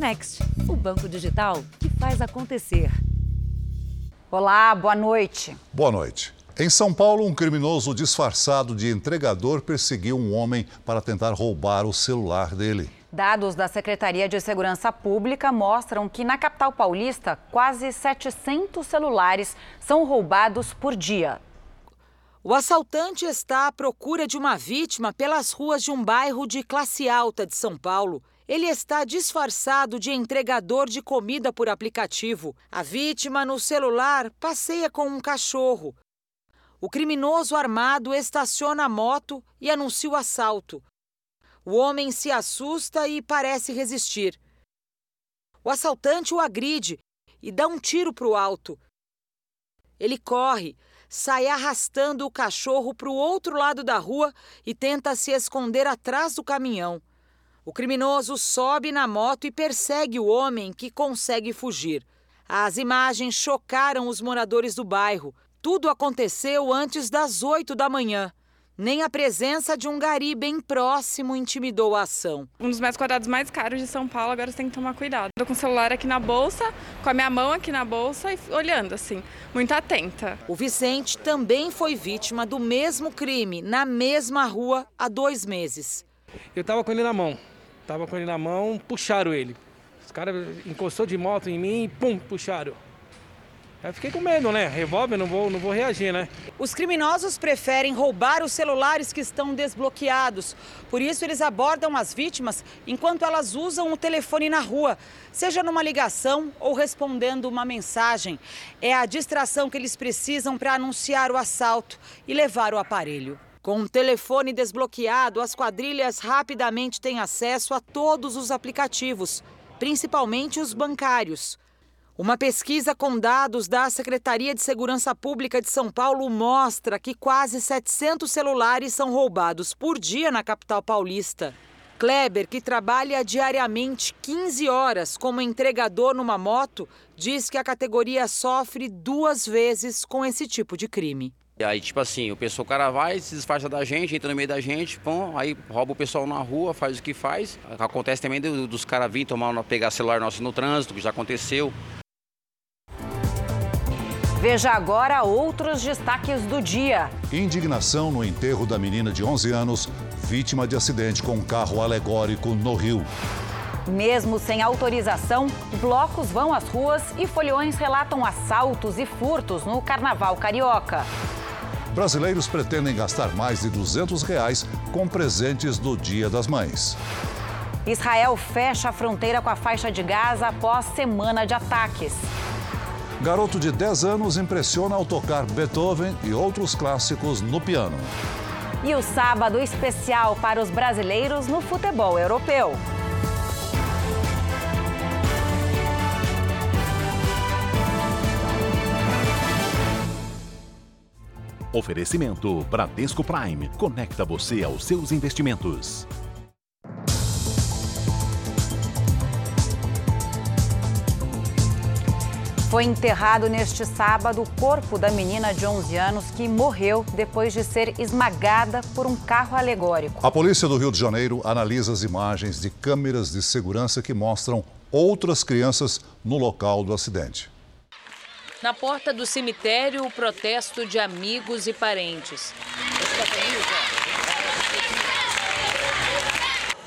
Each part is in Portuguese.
Next, o banco digital que faz acontecer. Olá, boa noite. Boa noite. Em São Paulo, um criminoso disfarçado de entregador perseguiu um homem para tentar roubar o celular dele. Dados da Secretaria de Segurança Pública mostram que na capital paulista, quase 700 celulares são roubados por dia. O assaltante está à procura de uma vítima pelas ruas de um bairro de classe alta de São Paulo. Ele está disfarçado de entregador de comida por aplicativo. A vítima, no celular, passeia com um cachorro. O criminoso armado estaciona a moto e anuncia o assalto. O homem se assusta e parece resistir. O assaltante o agride e dá um tiro para o alto. Ele corre, sai arrastando o cachorro para o outro lado da rua e tenta se esconder atrás do caminhão. O criminoso sobe na moto e persegue o homem que consegue fugir. As imagens chocaram os moradores do bairro. Tudo aconteceu antes das 8 da manhã. Nem a presença de um gari bem próximo intimidou a ação. Um dos metros quadrados mais caros de São Paulo, agora você tem que tomar cuidado. Estou com o celular aqui na bolsa, com a minha mão aqui na bolsa e olhando assim, muito atenta. O Vicente também foi vítima do mesmo crime, na mesma rua, há dois meses. Eu estava com ele na mão, estava com ele na mão, puxaram ele. Os caras encostou de moto em mim e pum, puxaram. Aí fiquei com medo, né? Revólver, não vou, não vou reagir, né? Os criminosos preferem roubar os celulares que estão desbloqueados. Por isso, eles abordam as vítimas enquanto elas usam o telefone na rua, seja numa ligação ou respondendo uma mensagem. É a distração que eles precisam para anunciar o assalto e levar o aparelho. Com o telefone desbloqueado, as quadrilhas rapidamente têm acesso a todos os aplicativos, principalmente os bancários. Uma pesquisa com dados da Secretaria de Segurança Pública de São Paulo mostra que quase 700 celulares são roubados por dia na capital paulista. Kleber, que trabalha diariamente 15 horas como entregador numa moto, diz que a categoria sofre duas vezes com esse tipo de crime. Aí, tipo assim, o pessoal, o cara vai, se disfarça da gente, entra no meio da gente, pô, aí rouba o pessoal na rua, faz o que faz. Acontece também dos caras virem tomar, pegar celular nosso no trânsito, que já aconteceu. Veja agora outros destaques do dia. Indignação no enterro da menina de 11 anos, vítima de acidente com um carro alegórico no Rio. Mesmo sem autorização, blocos vão às ruas e folhões relatam assaltos e furtos no Carnaval Carioca. Brasileiros pretendem gastar mais de 200 reais com presentes do Dia das Mães. Israel fecha a fronteira com a faixa de Gaza após semana de ataques. Garoto de 10 anos impressiona ao tocar Beethoven e outros clássicos no piano. E o sábado especial para os brasileiros no futebol europeu. Oferecimento Bradesco Prime. Conecta você aos seus investimentos. Foi enterrado neste sábado o corpo da menina de 11 anos que morreu depois de ser esmagada por um carro alegórico. A polícia do Rio de Janeiro analisa as imagens de câmeras de segurança que mostram outras crianças no local do acidente. Na porta do cemitério, o protesto de amigos e parentes.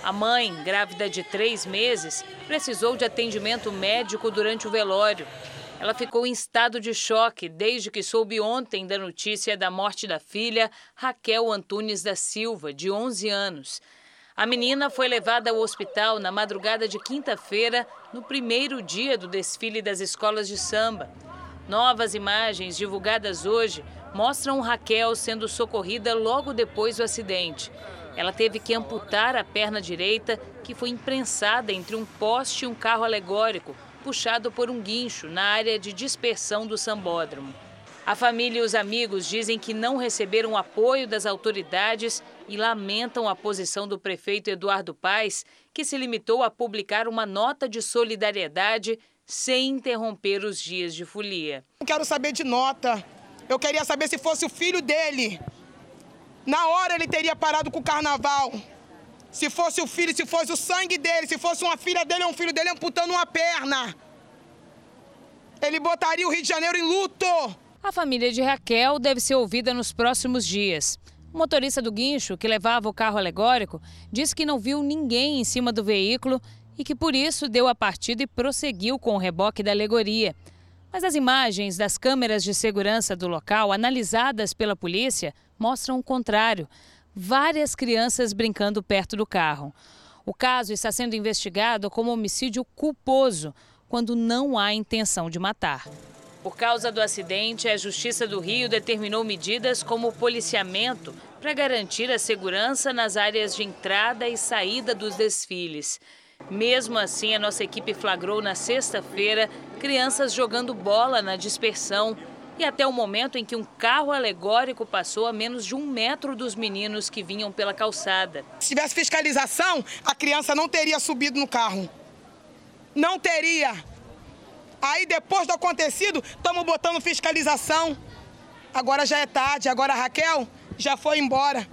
A mãe, grávida de três meses, precisou de atendimento médico durante o velório. Ela ficou em estado de choque desde que soube ontem da notícia da morte da filha, Raquel Antunes da Silva, de 11 anos. A menina foi levada ao hospital na madrugada de quinta-feira, no primeiro dia do desfile das escolas de samba. Novas imagens divulgadas hoje mostram Raquel sendo socorrida logo depois do acidente. Ela teve que amputar a perna direita, que foi imprensada entre um poste e um carro alegórico, puxado por um guincho na área de dispersão do sambódromo. A família e os amigos dizem que não receberam apoio das autoridades e lamentam a posição do prefeito Eduardo Paes, que se limitou a publicar uma nota de solidariedade sem interromper os dias de folia. Não quero saber de nota. Eu queria saber se fosse o filho dele. Na hora ele teria parado com o carnaval. Se fosse o filho, se fosse o sangue dele, se fosse uma filha dele ou um filho dele amputando uma perna. Ele botaria o Rio de Janeiro em luto. A família de Raquel deve ser ouvida nos próximos dias. O motorista do guincho, que levava o carro alegórico, disse que não viu ninguém em cima do veículo e que por isso deu a partida e prosseguiu com o reboque da alegoria. Mas as imagens das câmeras de segurança do local, analisadas pela polícia, mostram o contrário várias crianças brincando perto do carro. O caso está sendo investigado como homicídio culposo, quando não há intenção de matar. Por causa do acidente, a Justiça do Rio determinou medidas como policiamento para garantir a segurança nas áreas de entrada e saída dos desfiles. Mesmo assim, a nossa equipe flagrou na sexta-feira crianças jogando bola na dispersão e até o momento em que um carro alegórico passou a menos de um metro dos meninos que vinham pela calçada. Se tivesse fiscalização, a criança não teria subido no carro. Não teria. Aí depois do acontecido, estamos botando fiscalização. Agora já é tarde, agora a Raquel já foi embora.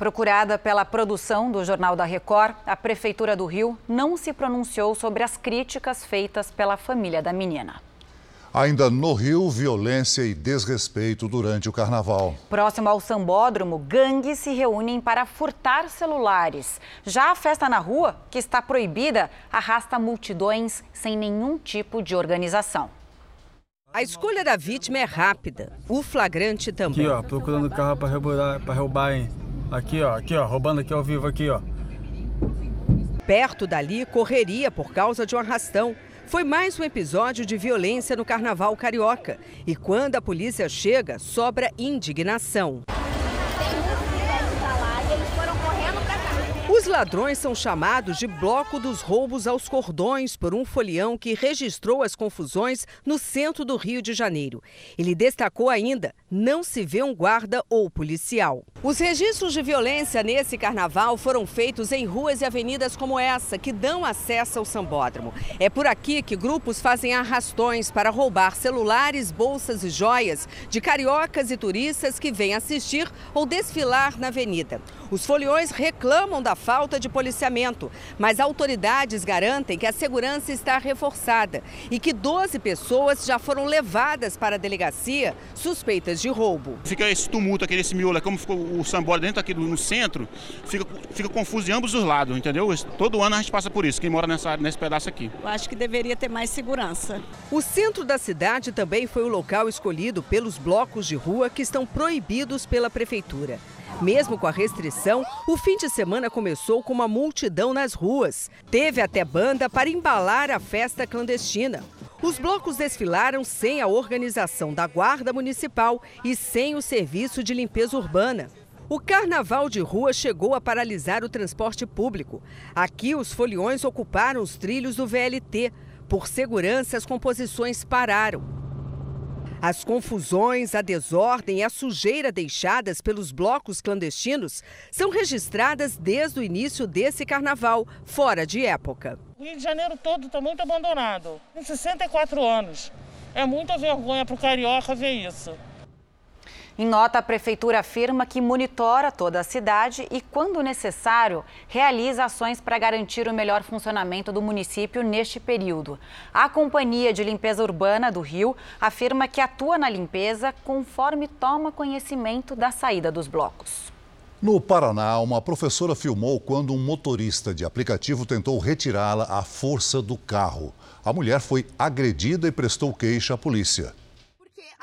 Procurada pela produção do Jornal da Record, a Prefeitura do Rio não se pronunciou sobre as críticas feitas pela família da menina. Ainda no Rio, violência e desrespeito durante o carnaval. Próximo ao sambódromo, gangues se reúnem para furtar celulares. Já a festa na rua, que está proibida, arrasta multidões sem nenhum tipo de organização. A escolha da vítima é rápida, o flagrante também. Aqui, ó, procurando carro para roubar, para roubar, hein? Aqui, ó, aqui, ó, roubando aqui ao vivo aqui, ó. Perto dali, correria por causa de um arrastão. Foi mais um episódio de violência no carnaval carioca. E quando a polícia chega, sobra indignação. Os ladrões são chamados de Bloco dos Roubos aos Cordões por um folião que registrou as confusões no centro do Rio de Janeiro. Ele destacou ainda: não se vê um guarda ou policial. Os registros de violência nesse carnaval foram feitos em ruas e avenidas como essa, que dão acesso ao sambódromo. É por aqui que grupos fazem arrastões para roubar celulares, bolsas e joias de cariocas e turistas que vêm assistir ou desfilar na avenida. Os foliões reclamam da falta de policiamento, mas autoridades garantem que a segurança está reforçada e que 12 pessoas já foram levadas para a delegacia suspeitas de roubo. Fica esse tumulto aqui, esse miolo, é como ficou o sambódromo dentro aqui no centro, fica, fica confuso de ambos os lados, entendeu? Todo ano a gente passa por isso, quem mora nessa, nesse pedaço aqui. Eu acho que deveria ter mais segurança. O centro da cidade também foi o local escolhido pelos blocos de rua que estão proibidos pela prefeitura. Mesmo com a restrição, o fim de semana começou com uma multidão nas ruas. Teve até banda para embalar a festa clandestina. Os blocos desfilaram sem a organização da Guarda Municipal e sem o serviço de limpeza urbana. O carnaval de rua chegou a paralisar o transporte público. Aqui, os foliões ocuparam os trilhos do VLT. Por segurança, as composições pararam. As confusões, a desordem e a sujeira deixadas pelos blocos clandestinos são registradas desde o início desse carnaval, fora de época. O Rio de Janeiro todo está muito abandonado. Tem 64 anos. É muita vergonha para o carioca ver isso. Em nota, a Prefeitura afirma que monitora toda a cidade e, quando necessário, realiza ações para garantir o melhor funcionamento do município neste período. A Companhia de Limpeza Urbana do Rio afirma que atua na limpeza conforme toma conhecimento da saída dos blocos. No Paraná, uma professora filmou quando um motorista de aplicativo tentou retirá-la à força do carro. A mulher foi agredida e prestou queixa à polícia.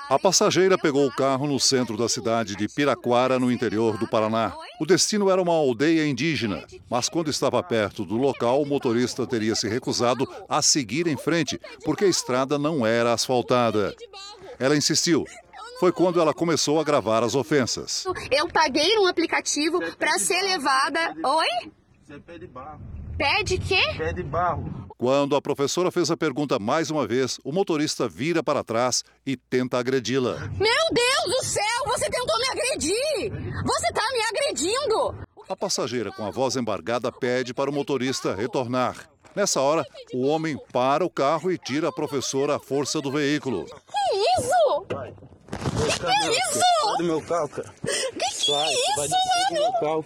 A passageira pegou o carro no centro da cidade de Piraquara, no interior do Paraná. O destino era uma aldeia indígena, mas quando estava perto do local, o motorista teria se recusado a seguir em frente, porque a estrada não era asfaltada. Ela insistiu. Foi quando ela começou a gravar as ofensas. Eu paguei no aplicativo para ser levada. Oi? Você pede barro. Pede quê? Pede barro. Quando a professora fez a pergunta mais uma vez, o motorista vira para trás e tenta agredi-la. Meu Deus do céu, você tentou me agredir! Você está me agredindo! A passageira, com a voz embargada, pede para o motorista retornar. Nessa hora, o homem para o carro e tira a professora à força do veículo. Que isso? Vai. Que, que é isso? Sai do meu carro, cara. Que que é isso, mano? Carro.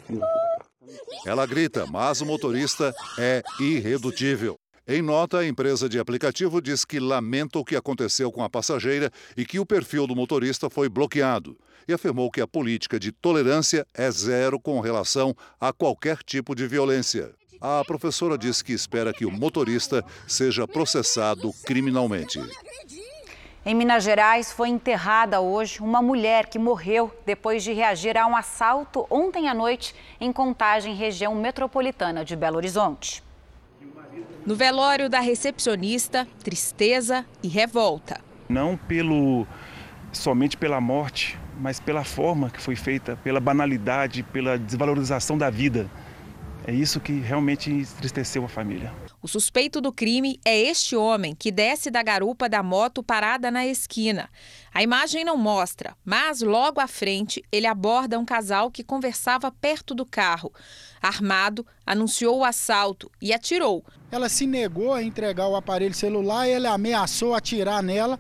Ela grita, mas o motorista é irredutível. Em nota, a empresa de aplicativo diz que lamenta o que aconteceu com a passageira e que o perfil do motorista foi bloqueado. E afirmou que a política de tolerância é zero com relação a qualquer tipo de violência. A professora diz que espera que o motorista seja processado criminalmente. Em Minas Gerais, foi enterrada hoje uma mulher que morreu depois de reagir a um assalto ontem à noite em Contagem, região metropolitana de Belo Horizonte. No velório da recepcionista, tristeza e revolta. Não pelo somente pela morte, mas pela forma que foi feita, pela banalidade, pela desvalorização da vida. É isso que realmente entristeceu a família. O suspeito do crime é este homem que desce da garupa da moto parada na esquina. A imagem não mostra, mas logo à frente ele aborda um casal que conversava perto do carro. Armado, anunciou o assalto e atirou. Ela se negou a entregar o aparelho celular, ele ameaçou atirar nela.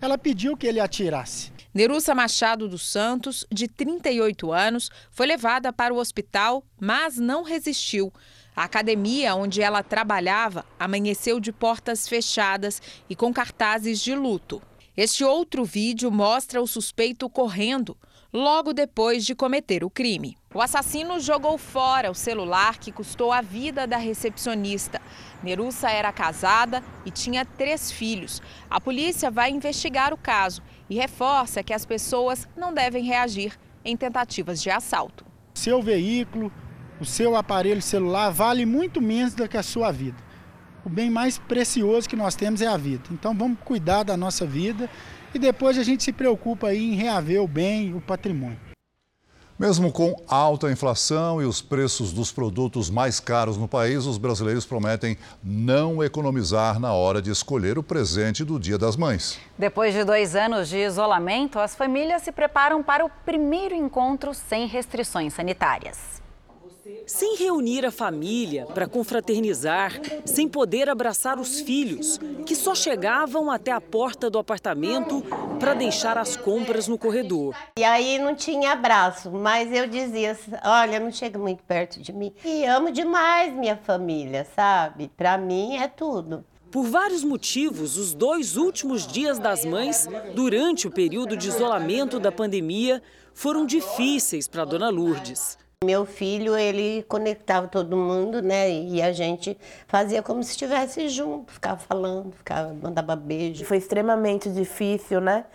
Ela pediu que ele atirasse. Nerussa Machado dos Santos, de 38 anos, foi levada para o hospital, mas não resistiu. A academia onde ela trabalhava amanheceu de portas fechadas e com cartazes de luto. Este outro vídeo mostra o suspeito correndo logo depois de cometer o crime. O assassino jogou fora o celular que custou a vida da recepcionista. Nerussa era casada e tinha três filhos. A polícia vai investigar o caso e reforça que as pessoas não devem reagir em tentativas de assalto. Seu veículo, o seu aparelho celular vale muito menos do que a sua vida. O bem mais precioso que nós temos é a vida. Então vamos cuidar da nossa vida e depois a gente se preocupa aí em reaver o bem, o patrimônio. Mesmo com alta inflação e os preços dos produtos mais caros no país, os brasileiros prometem não economizar na hora de escolher o presente do Dia das Mães. Depois de dois anos de isolamento, as famílias se preparam para o primeiro encontro sem restrições sanitárias. Sem reunir a família para confraternizar, sem poder abraçar os filhos, que só chegavam até a porta do apartamento para deixar as compras no corredor. E aí não tinha abraço, mas eu dizia: olha, não chega muito perto de mim. E amo demais minha família, sabe? Para mim é tudo. Por vários motivos, os dois últimos dias das mães, durante o período de isolamento da pandemia, foram difíceis para Dona Lourdes. Meu filho, ele conectava todo mundo, né? E a gente fazia como se estivesse junto, ficava falando, ficava, mandava beijo. Foi extremamente difícil, né?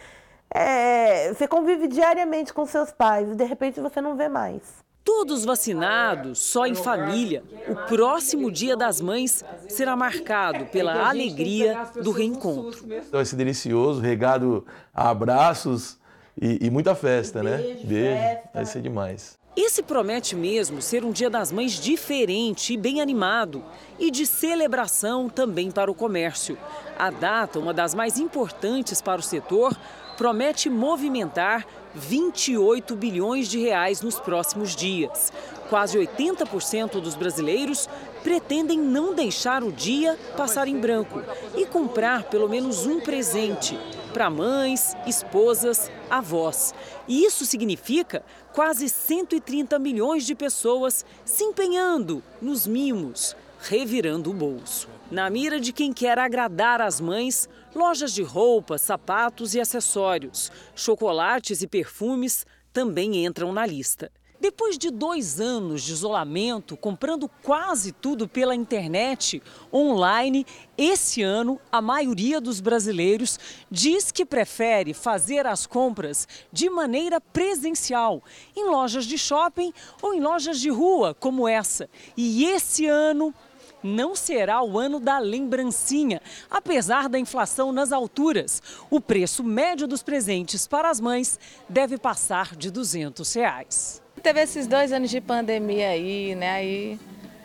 É, você convive diariamente com seus pais e de repente você não vê mais. Todos vacinados, só em família, o próximo Dia das Mães será marcado pela alegria do reencontro. Vai ser delicioso, regado a abraços e, e muita festa, né? Beijo, vai ser demais. Esse promete mesmo ser um Dia das Mães diferente e bem animado e de celebração também para o comércio. A data, uma das mais importantes para o setor, promete movimentar 28 bilhões de reais nos próximos dias. Quase 80% dos brasileiros pretendem não deixar o dia passar em branco e comprar pelo menos um presente para mães, esposas, avós. E isso significa quase 130 milhões de pessoas se empenhando nos mimos, revirando o bolso. Na mira de quem quer agradar as mães, lojas de roupas, sapatos e acessórios, chocolates e perfumes também entram na lista. Depois de dois anos de isolamento, comprando quase tudo pela internet, online, esse ano a maioria dos brasileiros diz que prefere fazer as compras de maneira presencial, em lojas de shopping ou em lojas de rua, como essa. E esse ano não será o ano da lembrancinha, apesar da inflação nas alturas. O preço médio dos presentes para as mães deve passar de 200 reais. Teve esses dois anos de pandemia aí, né? Aí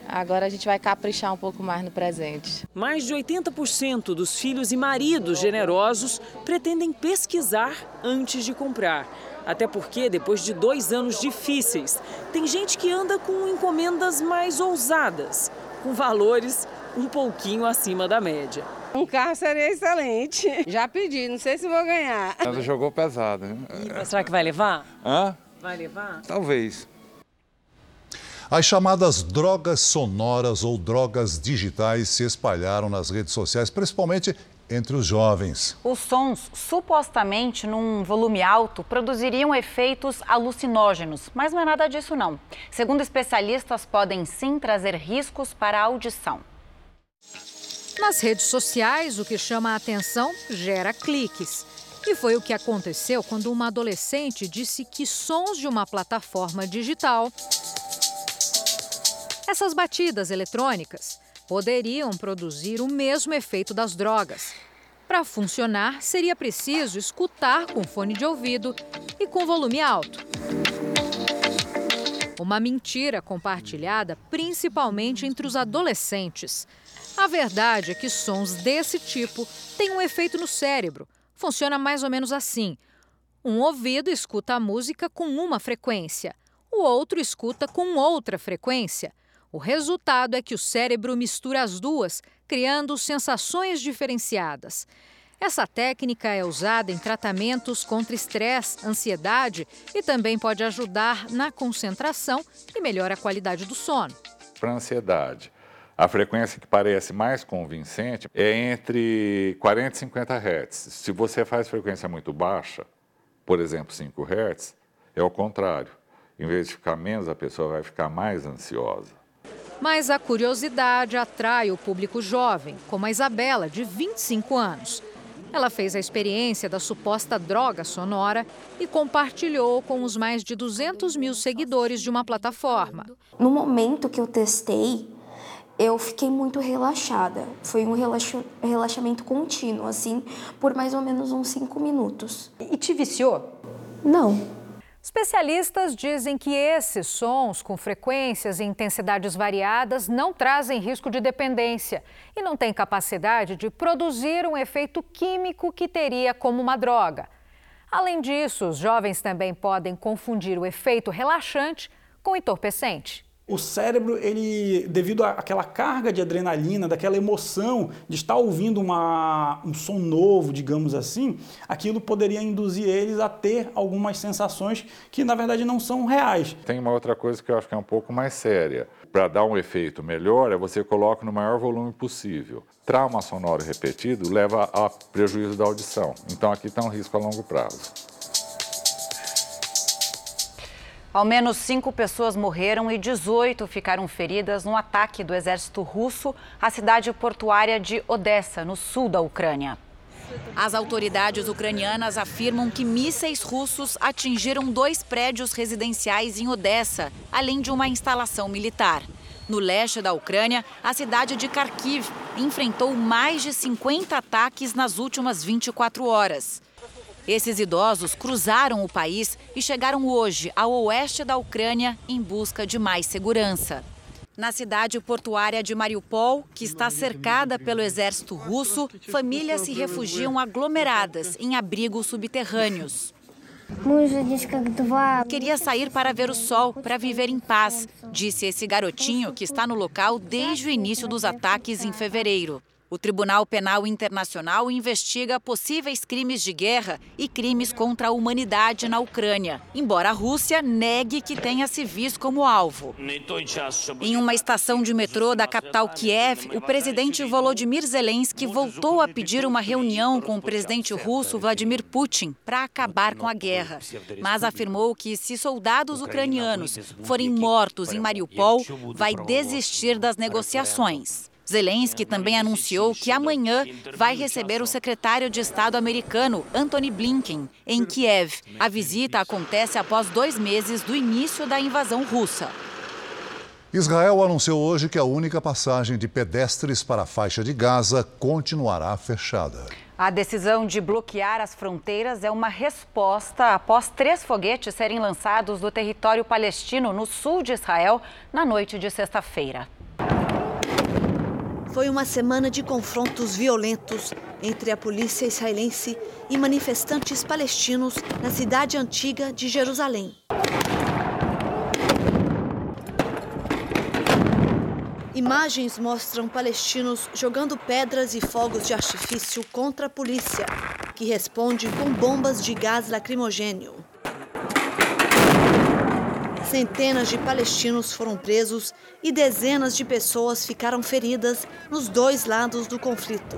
Agora a gente vai caprichar um pouco mais no presente. Mais de 80% dos filhos e maridos generosos pretendem pesquisar antes de comprar. Até porque, depois de dois anos difíceis, tem gente que anda com encomendas mais ousadas, com valores um pouquinho acima da média. Um carro seria excelente. Já pedi, não sei se vou ganhar. Ela jogou pesado. Né? E será que vai levar? Hã? Vai levar? Talvez. As chamadas drogas sonoras ou drogas digitais se espalharam nas redes sociais, principalmente entre os jovens. Os sons, supostamente num volume alto, produziriam efeitos alucinógenos, mas não é nada disso não. Segundo especialistas, podem sim trazer riscos para a audição. Nas redes sociais, o que chama a atenção gera cliques. E foi o que aconteceu quando uma adolescente disse que sons de uma plataforma digital, essas batidas eletrônicas, poderiam produzir o mesmo efeito das drogas. Para funcionar, seria preciso escutar com fone de ouvido e com volume alto. Uma mentira compartilhada principalmente entre os adolescentes. A verdade é que sons desse tipo têm um efeito no cérebro. Funciona mais ou menos assim: um ouvido escuta a música com uma frequência, o outro escuta com outra frequência. O resultado é que o cérebro mistura as duas, criando sensações diferenciadas. Essa técnica é usada em tratamentos contra estresse, ansiedade e também pode ajudar na concentração e melhora a qualidade do sono. Para ansiedade, a frequência que parece mais convincente é entre 40 e 50 Hz. Se você faz frequência muito baixa, por exemplo 5 Hz, é o contrário. Em vez de ficar menos, a pessoa vai ficar mais ansiosa. Mas a curiosidade atrai o público jovem, como a Isabela, de 25 anos. Ela fez a experiência da suposta droga sonora e compartilhou com os mais de 200 mil seguidores de uma plataforma. No momento que eu testei, eu fiquei muito relaxada. Foi um relaxa relaxamento contínuo, assim, por mais ou menos uns 5 minutos. E te viciou? Não. Especialistas dizem que esses sons, com frequências e intensidades variadas, não trazem risco de dependência e não têm capacidade de produzir um efeito químico que teria como uma droga. Além disso, os jovens também podem confundir o efeito relaxante com entorpecente o cérebro, ele, devido àquela carga de adrenalina, daquela emoção de estar ouvindo uma, um som novo, digamos assim, aquilo poderia induzir eles a ter algumas sensações que na verdade não são reais. Tem uma outra coisa que eu acho que é um pouco mais séria. Para dar um efeito melhor, é você coloca no maior volume possível. Trauma sonoro repetido leva a prejuízo da audição. Então aqui está um risco a longo prazo. Ao menos cinco pessoas morreram e 18 ficaram feridas no ataque do exército russo à cidade portuária de Odessa, no sul da Ucrânia. As autoridades ucranianas afirmam que mísseis russos atingiram dois prédios residenciais em Odessa, além de uma instalação militar. No leste da Ucrânia, a cidade de Kharkiv enfrentou mais de 50 ataques nas últimas 24 horas. Esses idosos cruzaram o país e chegaram hoje ao oeste da Ucrânia em busca de mais segurança. Na cidade portuária de Mariupol, que está cercada pelo exército russo, famílias se refugiam aglomeradas em abrigos subterrâneos. Queria sair para ver o sol, para viver em paz, disse esse garotinho que está no local desde o início dos ataques em fevereiro. O Tribunal Penal Internacional investiga possíveis crimes de guerra e crimes contra a humanidade na Ucrânia, embora a Rússia negue que tenha civis como alvo. Em uma estação de metrô da capital Kiev, o presidente Volodymyr Zelensky voltou a pedir uma reunião com o presidente russo Vladimir Putin para acabar com a guerra, mas afirmou que se soldados ucranianos forem mortos em Mariupol, vai desistir das negociações. Zelensky também anunciou que amanhã vai receber o secretário de Estado americano, Antony Blinken, em Kiev. A visita acontece após dois meses do início da invasão russa. Israel anunciou hoje que a única passagem de pedestres para a faixa de Gaza continuará fechada. A decisão de bloquear as fronteiras é uma resposta após três foguetes serem lançados do território palestino no sul de Israel na noite de sexta-feira. Foi uma semana de confrontos violentos entre a polícia israelense e manifestantes palestinos na cidade antiga de Jerusalém. Imagens mostram palestinos jogando pedras e fogos de artifício contra a polícia, que responde com bombas de gás lacrimogênio. Centenas de palestinos foram presos e dezenas de pessoas ficaram feridas nos dois lados do conflito.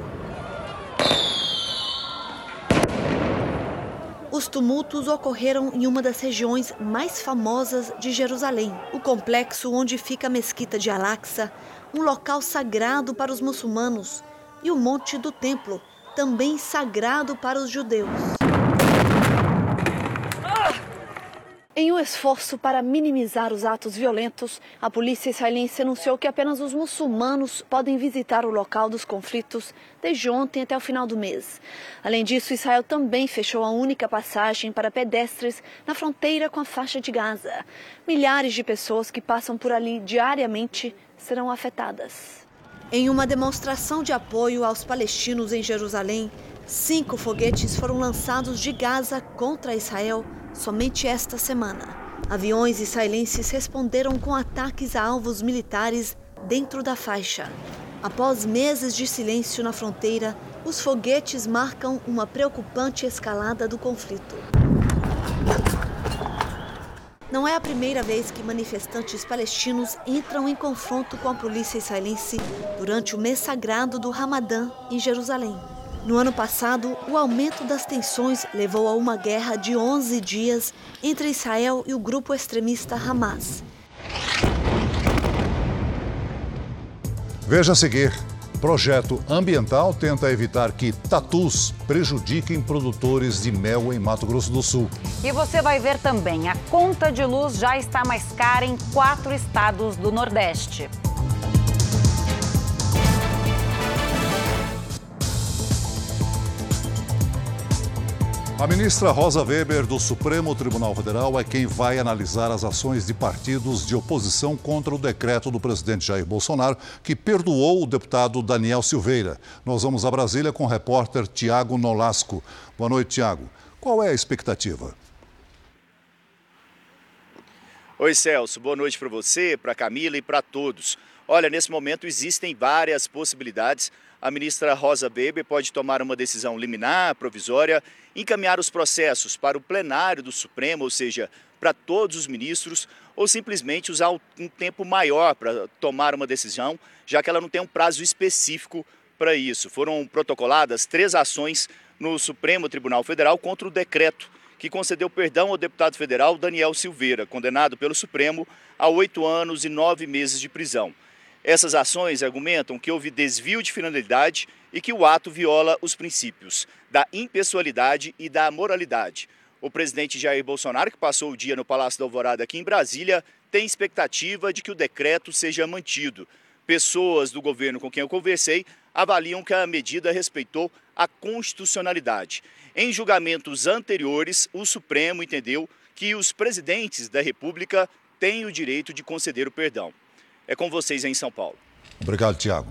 Os tumultos ocorreram em uma das regiões mais famosas de Jerusalém, o complexo onde fica a mesquita de Al-Aqsa, um local sagrado para os muçulmanos, e o Monte do Templo, também sagrado para os judeus. Em um esforço para minimizar os atos violentos, a polícia israelense anunciou que apenas os muçulmanos podem visitar o local dos conflitos desde ontem até o final do mês. Além disso, Israel também fechou a única passagem para pedestres na fronteira com a faixa de Gaza. Milhares de pessoas que passam por ali diariamente serão afetadas. Em uma demonstração de apoio aos palestinos em Jerusalém, cinco foguetes foram lançados de Gaza contra Israel somente esta semana. Aviões israelenses responderam com ataques a alvos militares dentro da faixa. Após meses de silêncio na fronteira, os foguetes marcam uma preocupante escalada do conflito. Não é a primeira vez que manifestantes palestinos entram em confronto com a polícia israelense durante o mês sagrado do Ramadã em Jerusalém. No ano passado, o aumento das tensões levou a uma guerra de 11 dias entre Israel e o grupo extremista Hamas. Veja a seguir. Projeto ambiental tenta evitar que tatus prejudiquem produtores de mel em Mato Grosso do Sul. E você vai ver também, a conta de luz já está mais cara em quatro estados do Nordeste. A ministra Rosa Weber, do Supremo Tribunal Federal, é quem vai analisar as ações de partidos de oposição contra o decreto do presidente Jair Bolsonaro, que perdoou o deputado Daniel Silveira. Nós vamos a Brasília com o repórter Tiago Nolasco. Boa noite, Tiago. Qual é a expectativa? Oi, Celso. Boa noite para você, para Camila e para todos. Olha, nesse momento existem várias possibilidades a ministra Rosa Weber pode tomar uma decisão liminar, provisória, encaminhar os processos para o plenário do Supremo, ou seja, para todos os ministros, ou simplesmente usar um tempo maior para tomar uma decisão, já que ela não tem um prazo específico para isso. Foram protocoladas três ações no Supremo Tribunal Federal contra o decreto que concedeu perdão ao deputado federal Daniel Silveira, condenado pelo Supremo a oito anos e nove meses de prisão. Essas ações argumentam que houve desvio de finalidade e que o ato viola os princípios da impessoalidade e da moralidade. O presidente Jair Bolsonaro, que passou o dia no Palácio da Alvorada aqui em Brasília, tem expectativa de que o decreto seja mantido. Pessoas do governo com quem eu conversei avaliam que a medida respeitou a constitucionalidade. Em julgamentos anteriores, o Supremo entendeu que os presidentes da República têm o direito de conceder o perdão. É com vocês em São Paulo. Obrigado, Tiago.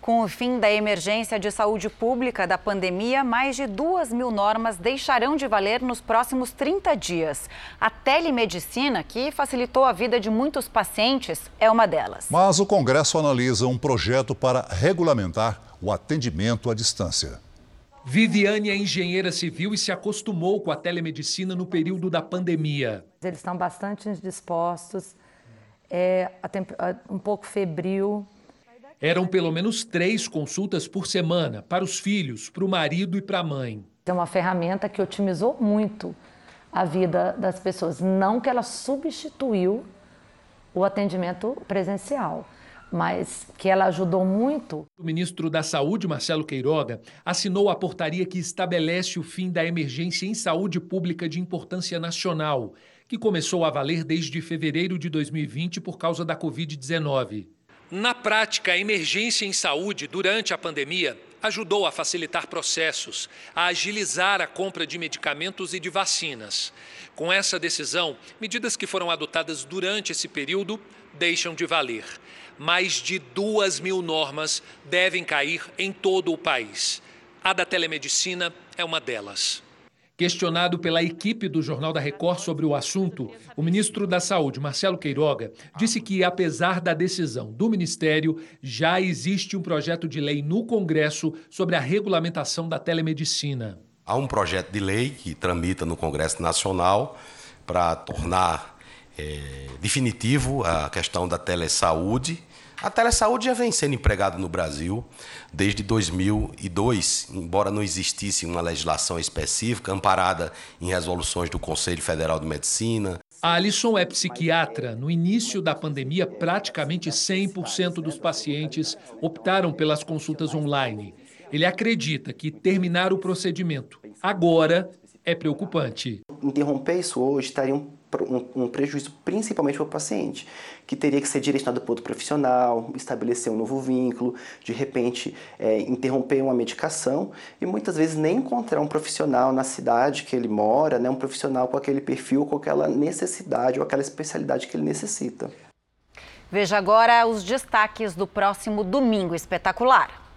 Com o fim da emergência de saúde pública da pandemia, mais de duas mil normas deixarão de valer nos próximos 30 dias. A telemedicina, que facilitou a vida de muitos pacientes, é uma delas. Mas o Congresso analisa um projeto para regulamentar o atendimento à distância. Viviane é engenheira civil e se acostumou com a telemedicina no período da pandemia. Eles estão bastante dispostos é um pouco febril. Eram pelo menos três consultas por semana para os filhos, para o marido e para a mãe. É uma ferramenta que otimizou muito a vida das pessoas. Não que ela substituiu o atendimento presencial, mas que ela ajudou muito. O ministro da Saúde, Marcelo Queiroga, assinou a portaria que estabelece o fim da emergência em saúde pública de importância nacional que começou a valer desde fevereiro de 2020 por causa da Covid-19. Na prática, a emergência em saúde durante a pandemia ajudou a facilitar processos, a agilizar a compra de medicamentos e de vacinas. Com essa decisão, medidas que foram adotadas durante esse período deixam de valer. Mais de duas mil normas devem cair em todo o país. A da telemedicina é uma delas. Questionado pela equipe do Jornal da Record sobre o assunto, o ministro da Saúde, Marcelo Queiroga, disse que, apesar da decisão do Ministério, já existe um projeto de lei no Congresso sobre a regulamentação da telemedicina. Há um projeto de lei que tramita no Congresso Nacional para tornar é, definitivo a questão da telesaúde. A telesaúde já vem sendo empregada no Brasil desde 2002, embora não existisse uma legislação específica amparada em resoluções do Conselho Federal de Medicina. A Alisson é psiquiatra. No início da pandemia, praticamente 100% dos pacientes optaram pelas consultas online. Ele acredita que terminar o procedimento agora é preocupante. Interromper isso hoje estaria um um, um prejuízo principalmente para o paciente, que teria que ser direcionado para outro profissional, estabelecer um novo vínculo, de repente é, interromper uma medicação e muitas vezes nem encontrar um profissional na cidade que ele mora, né, um profissional com aquele perfil, com aquela necessidade ou aquela especialidade que ele necessita. Veja agora os destaques do próximo Domingo Espetacular.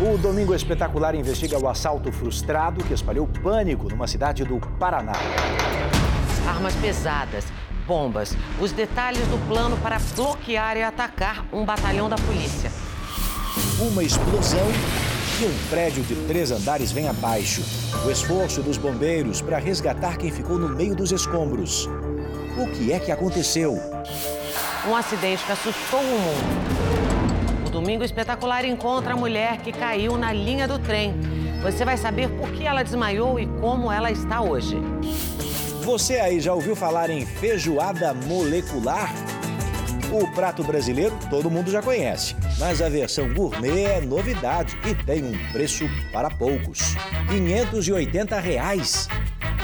O Domingo Espetacular investiga o assalto frustrado que espalhou pânico numa cidade do Paraná armas pesadas, bombas, os detalhes do plano para bloquear e atacar um batalhão da polícia. Uma explosão e um prédio de três andares vem abaixo. O esforço dos bombeiros para resgatar quem ficou no meio dos escombros. O que é que aconteceu? Um acidente que assustou o mundo. O Domingo Espetacular encontra a mulher que caiu na linha do trem. Você vai saber por que ela desmaiou e como ela está hoje. Você aí já ouviu falar em feijoada molecular? O prato brasileiro todo mundo já conhece, mas a versão gourmet é novidade e tem um preço para poucos: 580 reais.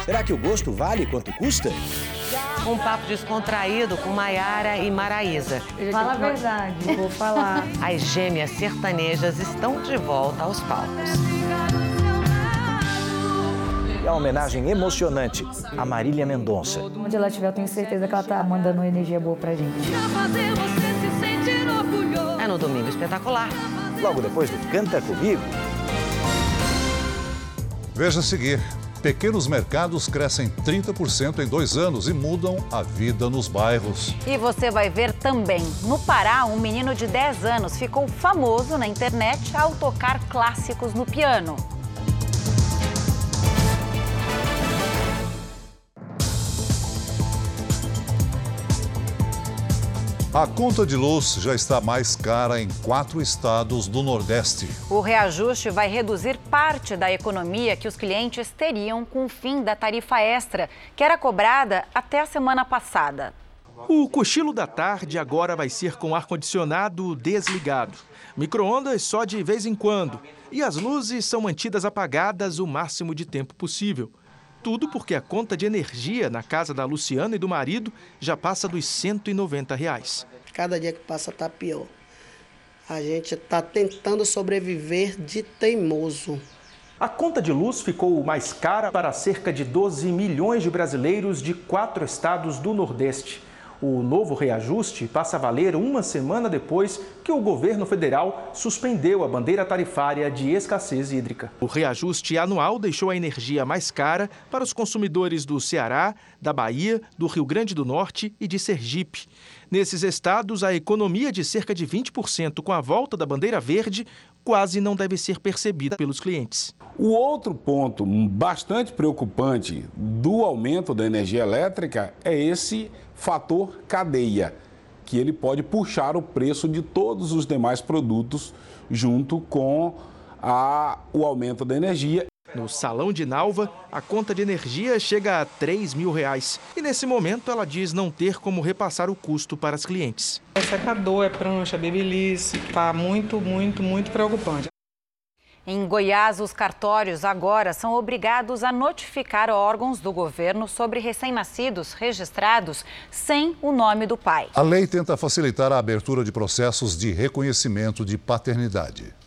Será que o gosto vale quanto custa? Um papo descontraído com Maiara e Maraísa. Fala a verdade, vou falar. As gêmeas sertanejas estão de volta aos palcos e a homenagem emocionante a Marília Mendonça. Onde ela estiver, eu tenho certeza que ela está mandando uma energia boa pra gente. É no Domingo Espetacular. Logo depois do Canta Comigo. Veja a seguir. Pequenos mercados crescem 30% em dois anos e mudam a vida nos bairros. E você vai ver também. No Pará, um menino de 10 anos ficou famoso na internet ao tocar clássicos no piano. A conta de luz já está mais cara em quatro estados do Nordeste. O reajuste vai reduzir parte da economia que os clientes teriam com o fim da tarifa extra, que era cobrada até a semana passada. O cochilo da tarde agora vai ser com ar-condicionado desligado. Micro-ondas só de vez em quando. E as luzes são mantidas apagadas o máximo de tempo possível. Tudo porque a conta de energia na casa da Luciana e do marido já passa dos 190 reais. Cada dia que passa está pior. A gente está tentando sobreviver de teimoso. A conta de luz ficou mais cara para cerca de 12 milhões de brasileiros de quatro estados do Nordeste. O novo reajuste passa a valer uma semana depois que o governo federal suspendeu a bandeira tarifária de escassez hídrica. O reajuste anual deixou a energia mais cara para os consumidores do Ceará, da Bahia, do Rio Grande do Norte e de Sergipe. Nesses estados, a economia de cerca de 20% com a volta da bandeira verde quase não deve ser percebida pelos clientes. O outro ponto bastante preocupante do aumento da energia elétrica é esse fator cadeia, que ele pode puxar o preço de todos os demais produtos junto com a, o aumento da energia. No Salão de Nalva, a conta de energia chega a 3 mil reais. E nesse momento ela diz não ter como repassar o custo para as clientes. É secador, é prancha, babyliss, está muito, muito, muito preocupante. Em Goiás, os cartórios agora são obrigados a notificar órgãos do governo sobre recém-nascidos registrados sem o nome do pai. A lei tenta facilitar a abertura de processos de reconhecimento de paternidade.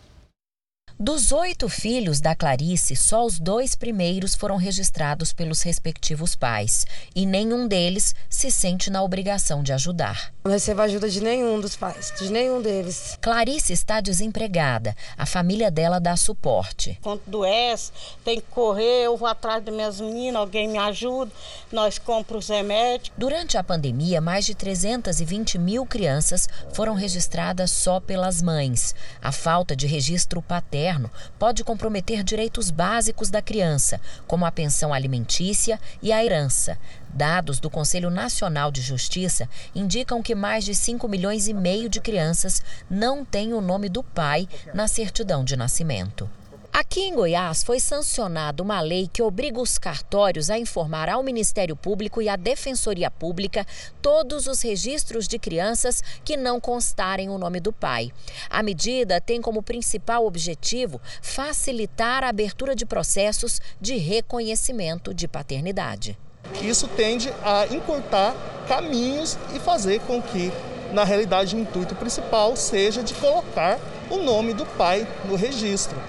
Dos oito filhos da Clarice, só os dois primeiros foram registrados pelos respectivos pais e nenhum deles se sente na obrigação de ajudar. Não recebo ajuda de nenhum dos pais, de nenhum deles. Clarice está desempregada. A família dela dá suporte. Quando doece, tem que correr, eu vou atrás das minhas meninas, alguém me ajuda, nós compramos os remédios. Durante a pandemia, mais de 320 mil crianças foram registradas só pelas mães. A falta de registro paterno materno pode comprometer direitos básicos da criança, como a pensão alimentícia e a herança. Dados do Conselho Nacional de Justiça indicam que mais de 5 milhões e meio de crianças não têm o nome do pai na certidão de nascimento. Aqui em Goiás foi sancionada uma lei que obriga os cartórios a informar ao Ministério Público e à Defensoria Pública todos os registros de crianças que não constarem o nome do pai. A medida tem como principal objetivo facilitar a abertura de processos de reconhecimento de paternidade. Isso tende a encurtar caminhos e fazer com que, na realidade, o intuito principal seja de colocar o nome do pai no registro.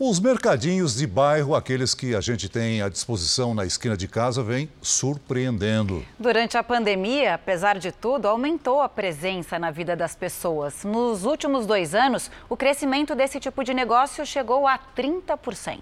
Os mercadinhos de bairro, aqueles que a gente tem à disposição na esquina de casa, vêm surpreendendo. Durante a pandemia, apesar de tudo, aumentou a presença na vida das pessoas. Nos últimos dois anos, o crescimento desse tipo de negócio chegou a 30%.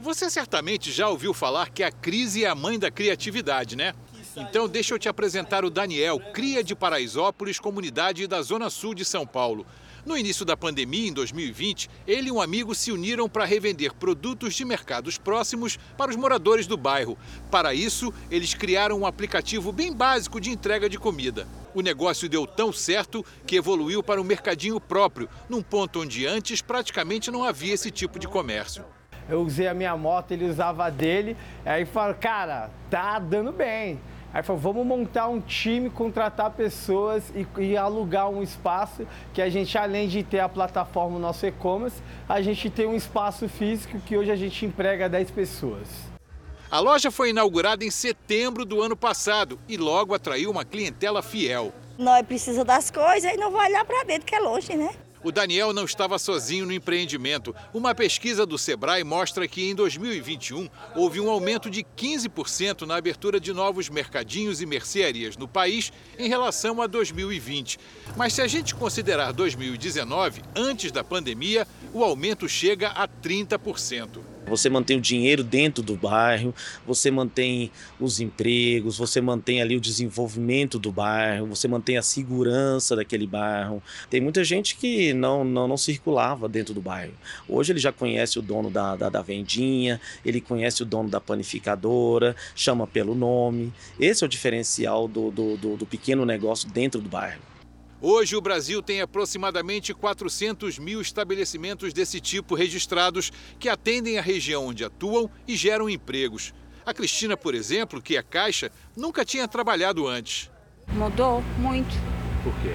Você certamente já ouviu falar que a crise é a mãe da criatividade, né? Então deixa eu te apresentar o Daniel, cria de Paraisópolis, comunidade da Zona Sul de São Paulo. No início da pandemia, em 2020, ele e um amigo se uniram para revender produtos de mercados próximos para os moradores do bairro. Para isso, eles criaram um aplicativo bem básico de entrega de comida. O negócio deu tão certo que evoluiu para um mercadinho próprio, num ponto onde antes praticamente não havia esse tipo de comércio. Eu usei a minha moto, ele usava a dele, aí falou, cara, tá dando bem. Aí falou, vamos montar um time, contratar pessoas e, e, alugar um espaço que a gente, além de ter a plataforma nosso e-commerce, a gente tem um espaço físico que hoje a gente emprega 10 pessoas. A loja foi inaugurada em setembro do ano passado e logo atraiu uma clientela fiel. Nós precisamos das coisas e não vai olhar para dentro, que é longe, né? O Daniel não estava sozinho no empreendimento. Uma pesquisa do Sebrae mostra que em 2021 houve um aumento de 15% na abertura de novos mercadinhos e mercearias no país em relação a 2020. Mas se a gente considerar 2019, antes da pandemia, o aumento chega a 30%. Você mantém o dinheiro dentro do bairro, você mantém os empregos, você mantém ali o desenvolvimento do bairro, você mantém a segurança daquele bairro. Tem muita gente que não, não, não circulava dentro do bairro. Hoje ele já conhece o dono da, da, da vendinha, ele conhece o dono da panificadora, chama pelo nome. Esse é o diferencial do, do, do, do pequeno negócio dentro do bairro. Hoje, o Brasil tem aproximadamente 400 mil estabelecimentos desse tipo registrados que atendem a região onde atuam e geram empregos. A Cristina, por exemplo, que é caixa, nunca tinha trabalhado antes. Mudou muito. Por quê?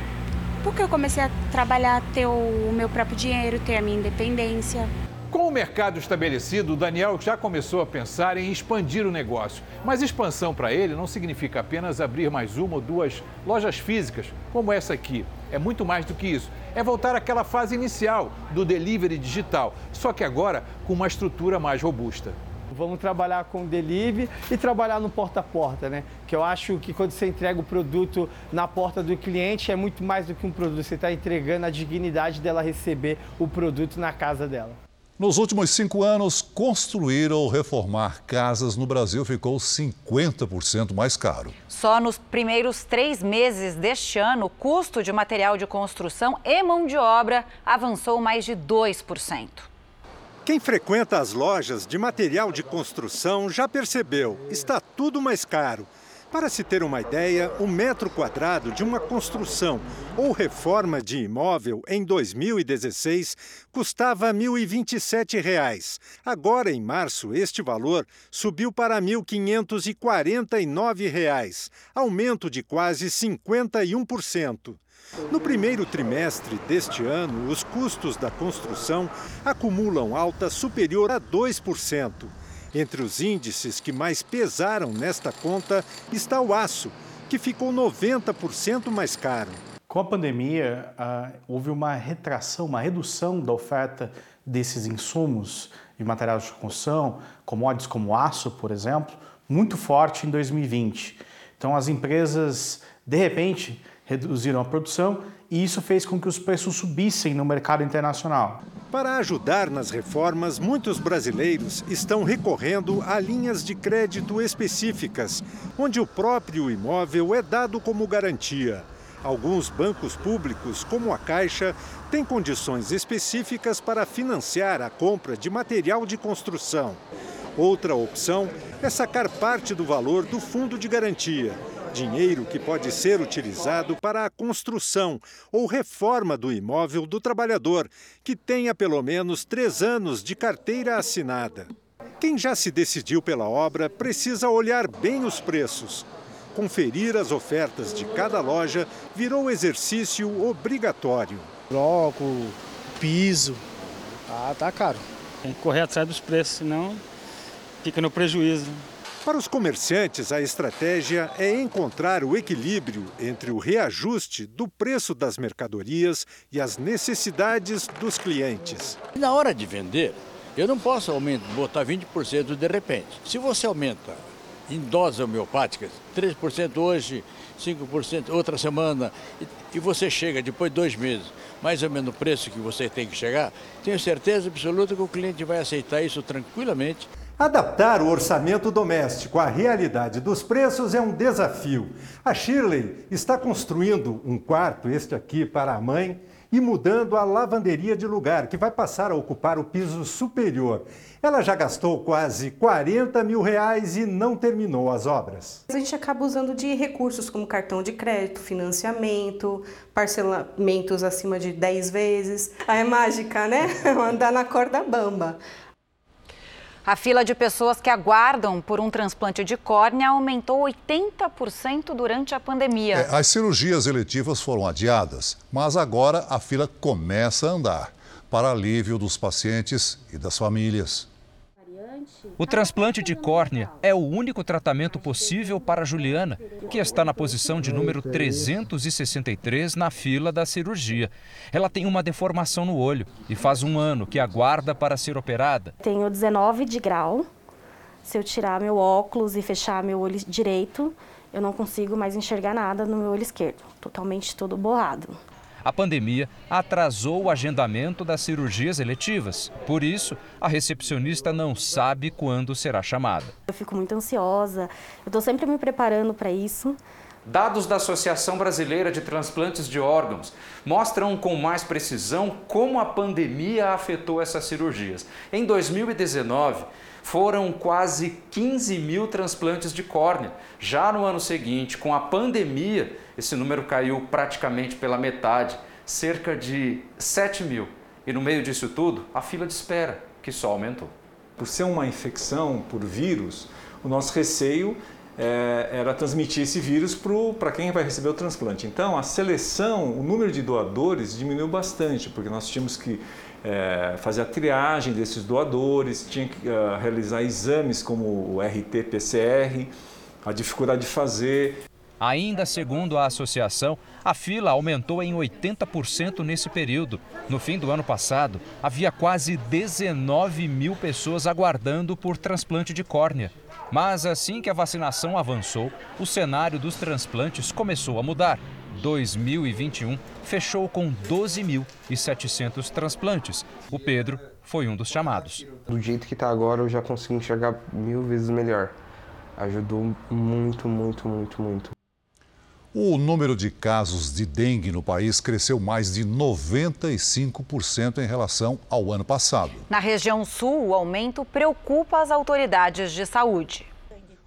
Porque eu comecei a trabalhar, ter o meu próprio dinheiro, ter a minha independência. Com o mercado estabelecido, o Daniel já começou a pensar em expandir o negócio. Mas expansão para ele não significa apenas abrir mais uma ou duas lojas físicas, como essa aqui. É muito mais do que isso. É voltar àquela fase inicial do delivery digital, só que agora com uma estrutura mais robusta. Vamos trabalhar com delivery e trabalhar no porta a porta, né? Que eu acho que quando você entrega o produto na porta do cliente é muito mais do que um produto. Você está entregando a dignidade dela receber o produto na casa dela. Nos últimos cinco anos, construir ou reformar casas no Brasil ficou 50% mais caro. Só nos primeiros três meses deste ano, o custo de material de construção e mão de obra avançou mais de 2%. Quem frequenta as lojas de material de construção já percebeu, está tudo mais caro. Para se ter uma ideia, o um metro quadrado de uma construção ou reforma de imóvel em 2016 custava R$ 1.027. Agora, em março, este valor subiu para R$ 1.549, aumento de quase 51%. No primeiro trimestre deste ano, os custos da construção acumulam alta superior a 2%. Entre os índices que mais pesaram nesta conta está o aço, que ficou 90% mais caro. Com a pandemia, uh, houve uma retração, uma redução da oferta desses insumos e materiais de construção, commodities como aço, por exemplo, muito forte em 2020. Então, as empresas, de repente, reduziram a produção e isso fez com que os preços subissem no mercado internacional. Para ajudar nas reformas, muitos brasileiros estão recorrendo a linhas de crédito específicas, onde o próprio imóvel é dado como garantia. Alguns bancos públicos, como a Caixa, têm condições específicas para financiar a compra de material de construção. Outra opção é sacar parte do valor do fundo de garantia, dinheiro que pode ser utilizado para a construção ou reforma do imóvel do trabalhador, que tenha pelo menos três anos de carteira assinada. Quem já se decidiu pela obra precisa olhar bem os preços. Conferir as ofertas de cada loja virou exercício obrigatório. Bloco, piso, ah, tá caro. Tem que correr atrás dos preços, senão fica no prejuízo. Para os comerciantes, a estratégia é encontrar o equilíbrio entre o reajuste do preço das mercadorias e as necessidades dos clientes. Na hora de vender, eu não posso aumentar, botar 20% de repente. Se você aumenta em doses homeopáticas, 3% hoje, 5% outra semana, e você chega depois de dois meses, mais ou menos o preço que você tem que chegar, tenho certeza absoluta que o cliente vai aceitar isso tranquilamente. Adaptar o orçamento doméstico à realidade dos preços é um desafio. A Shirley está construindo um quarto, este aqui, para a mãe, e mudando a lavanderia de lugar, que vai passar a ocupar o piso superior. Ela já gastou quase 40 mil reais e não terminou as obras. A gente acaba usando de recursos como cartão de crédito, financiamento, parcelamentos acima de 10 vezes. Ah, é mágica, né? Andar na corda bamba. A fila de pessoas que aguardam por um transplante de córnea aumentou 80% durante a pandemia. É, as cirurgias eletivas foram adiadas, mas agora a fila começa a andar para alívio dos pacientes e das famílias. O transplante de córnea é o único tratamento possível para Juliana, que está na posição de número 363 na fila da cirurgia. Ela tem uma deformação no olho e faz um ano que aguarda para ser operada. Tenho 19 de grau. Se eu tirar meu óculos e fechar meu olho direito, eu não consigo mais enxergar nada no meu olho esquerdo, totalmente todo borrado. A pandemia atrasou o agendamento das cirurgias eletivas. Por isso, a recepcionista não sabe quando será chamada. Eu fico muito ansiosa, eu estou sempre me preparando para isso. Dados da Associação Brasileira de Transplantes de Órgãos mostram com mais precisão como a pandemia afetou essas cirurgias. Em 2019, foram quase 15 mil transplantes de córnea. Já no ano seguinte, com a pandemia, esse número caiu praticamente pela metade, cerca de 7 mil. E no meio disso tudo, a fila de espera, que só aumentou. Por ser uma infecção por vírus, o nosso receio é, era transmitir esse vírus para quem vai receber o transplante. Então, a seleção, o número de doadores diminuiu bastante, porque nós tínhamos que é, fazer a triagem desses doadores, tinha que uh, realizar exames como o RT-PCR, a dificuldade de fazer. Ainda segundo a associação, a fila aumentou em 80% nesse período. No fim do ano passado, havia quase 19 mil pessoas aguardando por transplante de córnea. Mas assim que a vacinação avançou, o cenário dos transplantes começou a mudar. 2021 fechou com 12.700 transplantes. O Pedro foi um dos chamados. Do jeito que está agora, eu já consigo enxergar mil vezes melhor. Ajudou muito, muito, muito, muito. O número de casos de dengue no país cresceu mais de 95% em relação ao ano passado. Na região sul, o aumento preocupa as autoridades de saúde.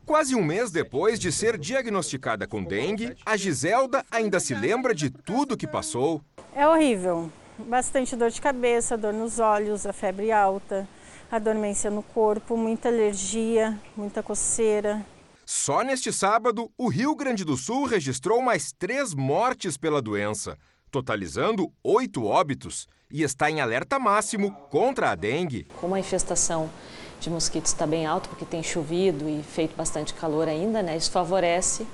Quase um mês depois de ser diagnosticada com dengue, a Giselda ainda se lembra de tudo que passou. É horrível. Bastante dor de cabeça, dor nos olhos, a febre alta, a dormência no corpo, muita alergia, muita coceira. Só neste sábado, o Rio Grande do Sul registrou mais três mortes pela doença, totalizando oito óbitos, e está em alerta máximo contra a dengue. Como a infestação de mosquitos está bem alto, porque tem chovido e feito bastante calor ainda, né? Isso favorece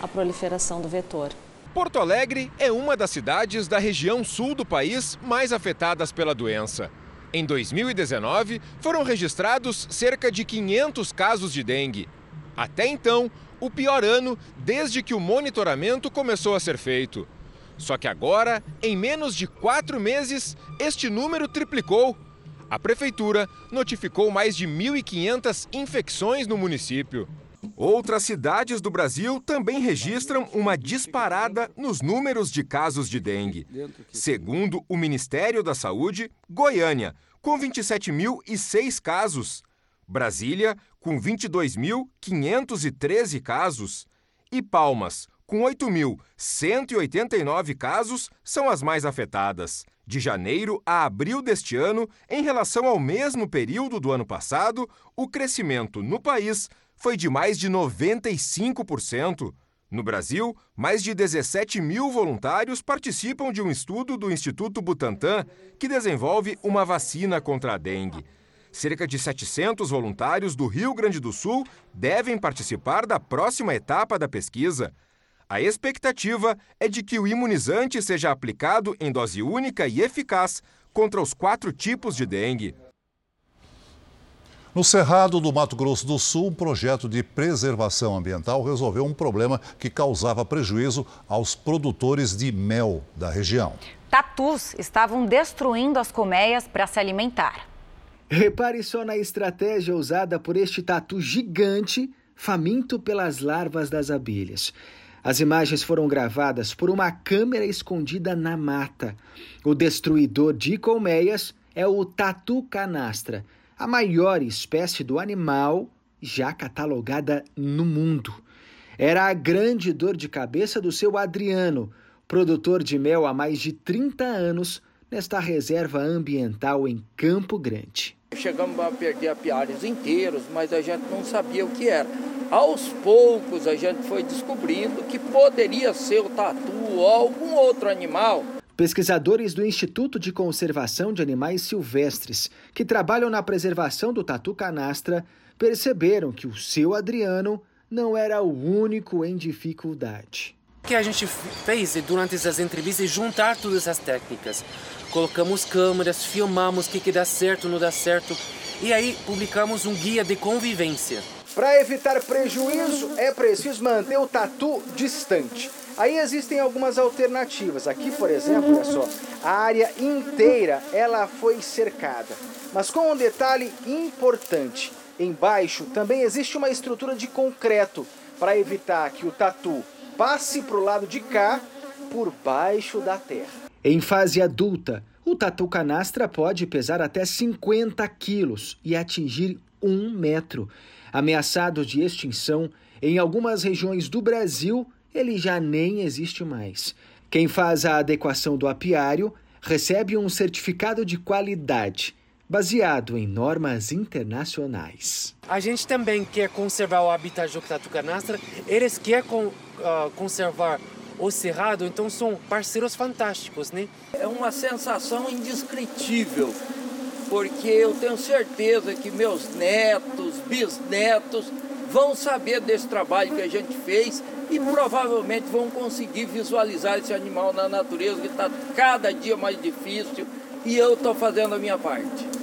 a proliferação do vetor. Porto Alegre é uma das cidades da região sul do país mais afetadas pela doença. Em 2019, foram registrados cerca de 500 casos de dengue. Até então, o pior ano desde que o monitoramento começou a ser feito. Só que agora, em menos de quatro meses, este número triplicou a prefeitura notificou mais de 1.500 infecções no município. Outras cidades do Brasil também registram uma disparada nos números de casos de dengue. Segundo o Ministério da Saúde, Goiânia, com 27.006 casos, Brasília, com 22.513 casos, e Palmas, com 8.189 casos, são as mais afetadas. De janeiro a abril deste ano, em relação ao mesmo período do ano passado, o crescimento no país foi de mais de 95%. No Brasil, mais de 17 mil voluntários participam de um estudo do Instituto Butantan que desenvolve uma vacina contra a dengue. Cerca de 700 voluntários do Rio Grande do Sul devem participar da próxima etapa da pesquisa. A expectativa é de que o imunizante seja aplicado em dose única e eficaz contra os quatro tipos de dengue. No Cerrado do Mato Grosso do Sul, um projeto de preservação ambiental resolveu um problema que causava prejuízo aos produtores de mel da região. Tatus estavam destruindo as colmeias para se alimentar. Repare só na estratégia usada por este tatu gigante, faminto pelas larvas das abelhas. As imagens foram gravadas por uma câmera escondida na mata. O destruidor de colmeias é o tatu canastra, a maior espécie do animal já catalogada no mundo. Era a grande dor de cabeça do seu Adriano, produtor de mel há mais de 30 anos nesta reserva ambiental em Campo Grande. Chegamos a perder apiários inteiros, mas a gente não sabia o que era. Aos poucos a gente foi descobrindo que poderia ser o tatu ou algum outro animal. Pesquisadores do Instituto de Conservação de Animais Silvestres, que trabalham na preservação do tatu canastra, perceberam que o seu Adriano não era o único em dificuldade. O que a gente fez durante essas entrevistas é juntar todas essas técnicas. Colocamos câmeras, filmamos o que, que dá certo, não dá certo, e aí publicamos um guia de convivência. Para evitar prejuízo, é preciso manter o tatu distante. Aí existem algumas alternativas. Aqui, por exemplo, olha só, a área inteira ela foi cercada. Mas com um detalhe importante, embaixo também existe uma estrutura de concreto para evitar que o tatu passe para o lado de cá por baixo da terra. Em fase adulta, o tatu canastra pode pesar até 50 quilos e atingir um metro. Ameaçado de extinção, em algumas regiões do Brasil, ele já nem existe mais. Quem faz a adequação do apiário recebe um certificado de qualidade baseado em normas internacionais. A gente também quer conservar o habitat do tatu canastra, eles querem con, uh, conservar o cerrado, então são parceiros fantásticos, né? É uma sensação indescritível porque eu tenho certeza que meus netos, bisnetos vão saber desse trabalho que a gente fez e provavelmente vão conseguir visualizar esse animal na natureza que está cada dia mais difícil e eu estou fazendo a minha parte.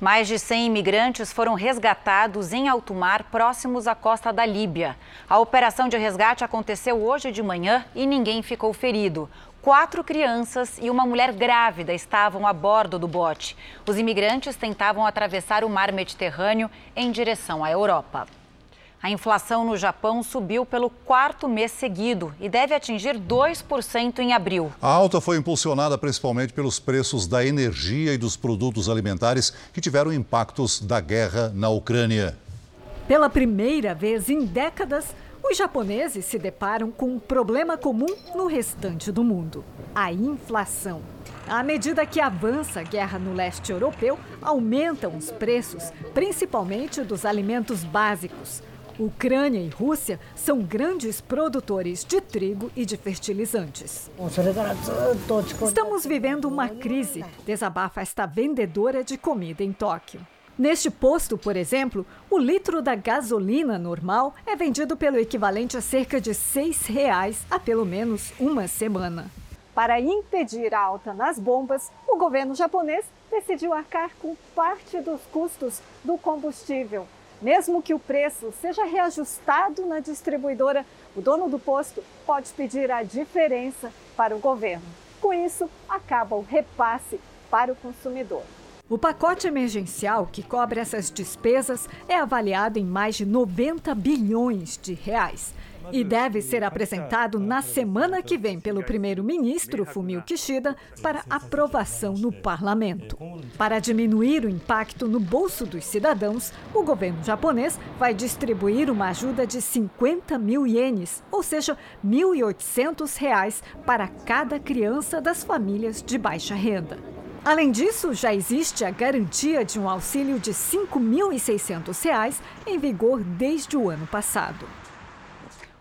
Mais de 100 imigrantes foram resgatados em alto mar, próximos à costa da Líbia. A operação de resgate aconteceu hoje de manhã e ninguém ficou ferido. Quatro crianças e uma mulher grávida estavam a bordo do bote. Os imigrantes tentavam atravessar o mar Mediterrâneo em direção à Europa. A inflação no Japão subiu pelo quarto mês seguido e deve atingir 2% em abril. A alta foi impulsionada principalmente pelos preços da energia e dos produtos alimentares que tiveram impactos da guerra na Ucrânia. Pela primeira vez em décadas, os japoneses se deparam com um problema comum no restante do mundo: a inflação. À medida que avança a guerra no leste europeu, aumentam os preços, principalmente dos alimentos básicos. Ucrânia e Rússia são grandes produtores de trigo e de fertilizantes. Estamos vivendo uma crise, desabafa esta vendedora de comida em Tóquio. Neste posto, por exemplo, o litro da gasolina normal é vendido pelo equivalente a cerca de R$ 6,00 há pelo menos uma semana. Para impedir a alta nas bombas, o governo japonês decidiu arcar com parte dos custos do combustível. Mesmo que o preço seja reajustado na distribuidora, o dono do posto pode pedir a diferença para o governo. Com isso, acaba o repasse para o consumidor. O pacote emergencial que cobre essas despesas é avaliado em mais de 90 bilhões de reais e deve ser apresentado na semana que vem pelo primeiro-ministro Fumio Kishida para aprovação no parlamento. Para diminuir o impacto no bolso dos cidadãos, o governo japonês vai distribuir uma ajuda de 50 mil ienes, ou seja, 1.800 reais para cada criança das famílias de baixa renda. Além disso, já existe a garantia de um auxílio de R$ 5.600 em vigor desde o ano passado.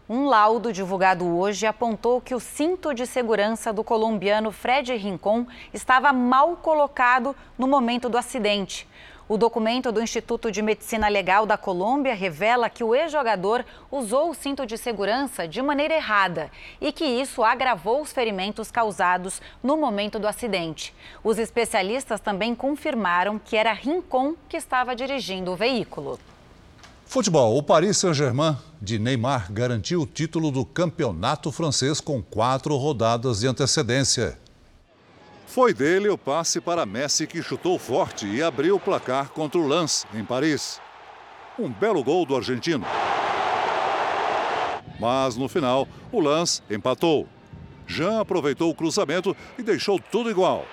Um laudo divulgado hoje apontou que o cinto de segurança do colombiano Fred Rincon estava mal colocado no momento do acidente. O documento do Instituto de Medicina Legal da Colômbia revela que o ex-jogador usou o cinto de segurança de maneira errada e que isso agravou os ferimentos causados no momento do acidente. Os especialistas também confirmaram que era Rincon que estava dirigindo o veículo. Futebol. O Paris Saint-Germain de Neymar garantiu o título do campeonato francês com quatro rodadas de antecedência. Foi dele o passe para Messi que chutou forte e abriu o placar contra o Lens, em Paris. Um belo gol do argentino. Mas no final, o Lens empatou. Jean aproveitou o cruzamento e deixou tudo igual.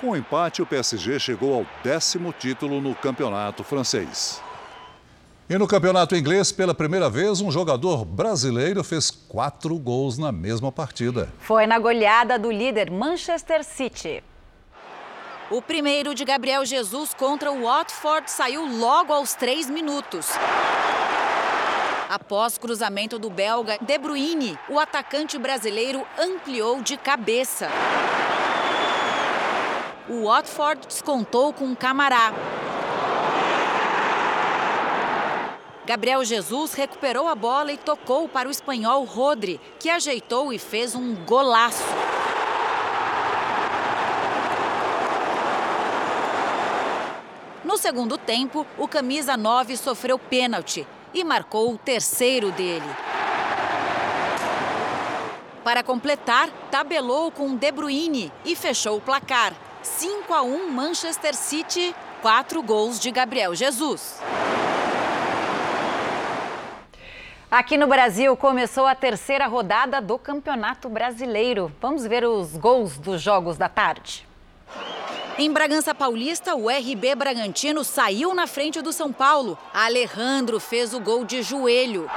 Com o empate, o PSG chegou ao décimo título no campeonato francês. E no campeonato inglês, pela primeira vez, um jogador brasileiro fez quatro gols na mesma partida. Foi na goleada do líder Manchester City. O primeiro de Gabriel Jesus contra o Watford saiu logo aos três minutos. Após cruzamento do belga De Bruyne, o atacante brasileiro ampliou de cabeça o Watford descontou com Camará. Gabriel Jesus recuperou a bola e tocou para o espanhol Rodri, que ajeitou e fez um golaço. No segundo tempo, o camisa 9 sofreu pênalti e marcou o terceiro dele. Para completar, tabelou com De Bruyne e fechou o placar. 5 a 1 Manchester City, quatro gols de Gabriel Jesus. Aqui no Brasil começou a terceira rodada do Campeonato Brasileiro. Vamos ver os gols dos jogos da tarde. Em Bragança Paulista, o RB Bragantino saiu na frente do São Paulo. Alejandro fez o gol de joelho.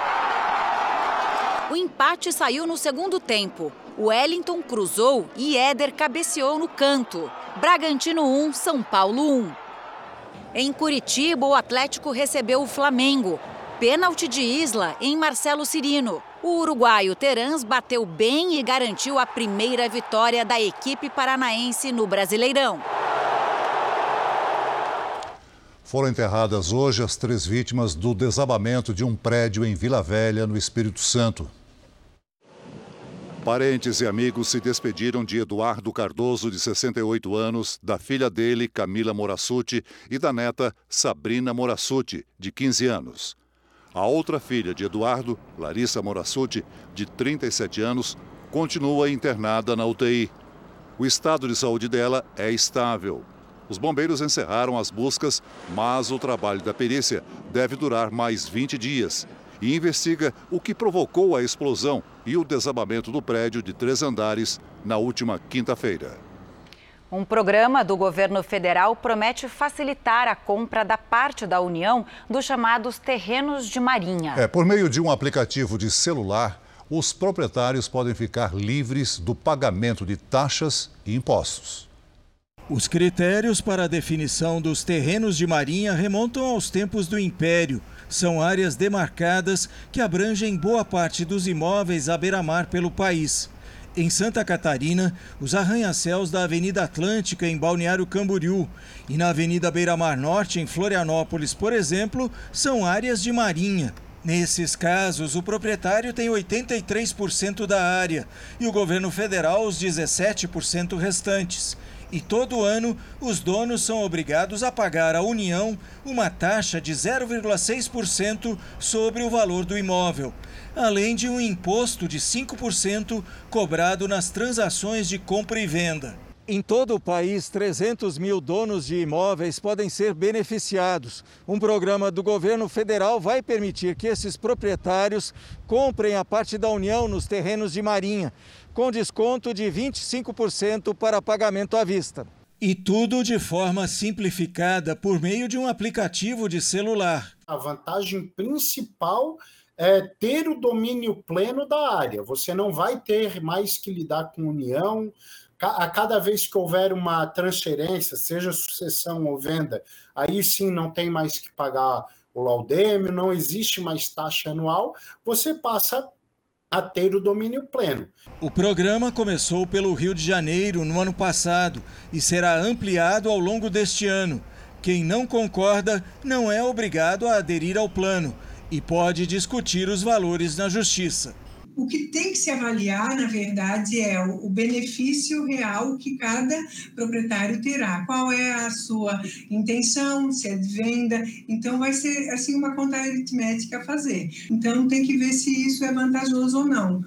O empate saiu no segundo tempo. Wellington cruzou e Éder cabeceou no canto. Bragantino 1, São Paulo 1. Em Curitiba, o Atlético recebeu o Flamengo. Pênalti de Isla em Marcelo Cirino. O uruguaio Terans bateu bem e garantiu a primeira vitória da equipe paranaense no Brasileirão. Foram enterradas hoje as três vítimas do desabamento de um prédio em Vila Velha, no Espírito Santo. Parentes e amigos se despediram de Eduardo Cardoso, de 68 anos, da filha dele, Camila Morassuti, e da neta, Sabrina Morassuti, de 15 anos. A outra filha de Eduardo, Larissa Morassuti, de 37 anos, continua internada na UTI. O estado de saúde dela é estável. Os bombeiros encerraram as buscas, mas o trabalho da perícia deve durar mais 20 dias e investiga o que provocou a explosão e o desabamento do prédio de três andares na última quinta-feira. Um programa do governo federal promete facilitar a compra da parte da União dos chamados terrenos de marinha. É, por meio de um aplicativo de celular, os proprietários podem ficar livres do pagamento de taxas e impostos. Os critérios para a definição dos terrenos de marinha remontam aos tempos do Império são áreas demarcadas que abrangem boa parte dos imóveis à beira-mar pelo país. Em Santa Catarina, os arranha-céus da Avenida Atlântica, em Balneário Camboriú, e na Avenida Beira-Mar Norte, em Florianópolis, por exemplo, são áreas de marinha. Nesses casos, o proprietário tem 83% da área e o governo federal os 17% restantes e todo ano os donos são obrigados a pagar à União uma taxa de 0,6% sobre o valor do imóvel, além de um imposto de 5% cobrado nas transações de compra e venda. Em todo o país, 300 mil donos de imóveis podem ser beneficiados. Um programa do governo federal vai permitir que esses proprietários comprem a parte da União nos terrenos de Marinha, com desconto de 25% para pagamento à vista. E tudo de forma simplificada por meio de um aplicativo de celular. A vantagem principal é ter o domínio pleno da área. Você não vai ter mais que lidar com união, a cada vez que houver uma transferência, seja sucessão ou venda, aí sim não tem mais que pagar o laudêmio, não existe mais taxa anual, você passa a ter o domínio pleno. O programa começou pelo Rio de Janeiro no ano passado e será ampliado ao longo deste ano. Quem não concorda não é obrigado a aderir ao plano e pode discutir os valores na justiça. O que tem que se avaliar, na verdade, é o benefício real que cada proprietário terá. Qual é a sua intenção, se é de venda. Então, vai ser assim uma conta aritmética a fazer. Então, tem que ver se isso é vantajoso ou não.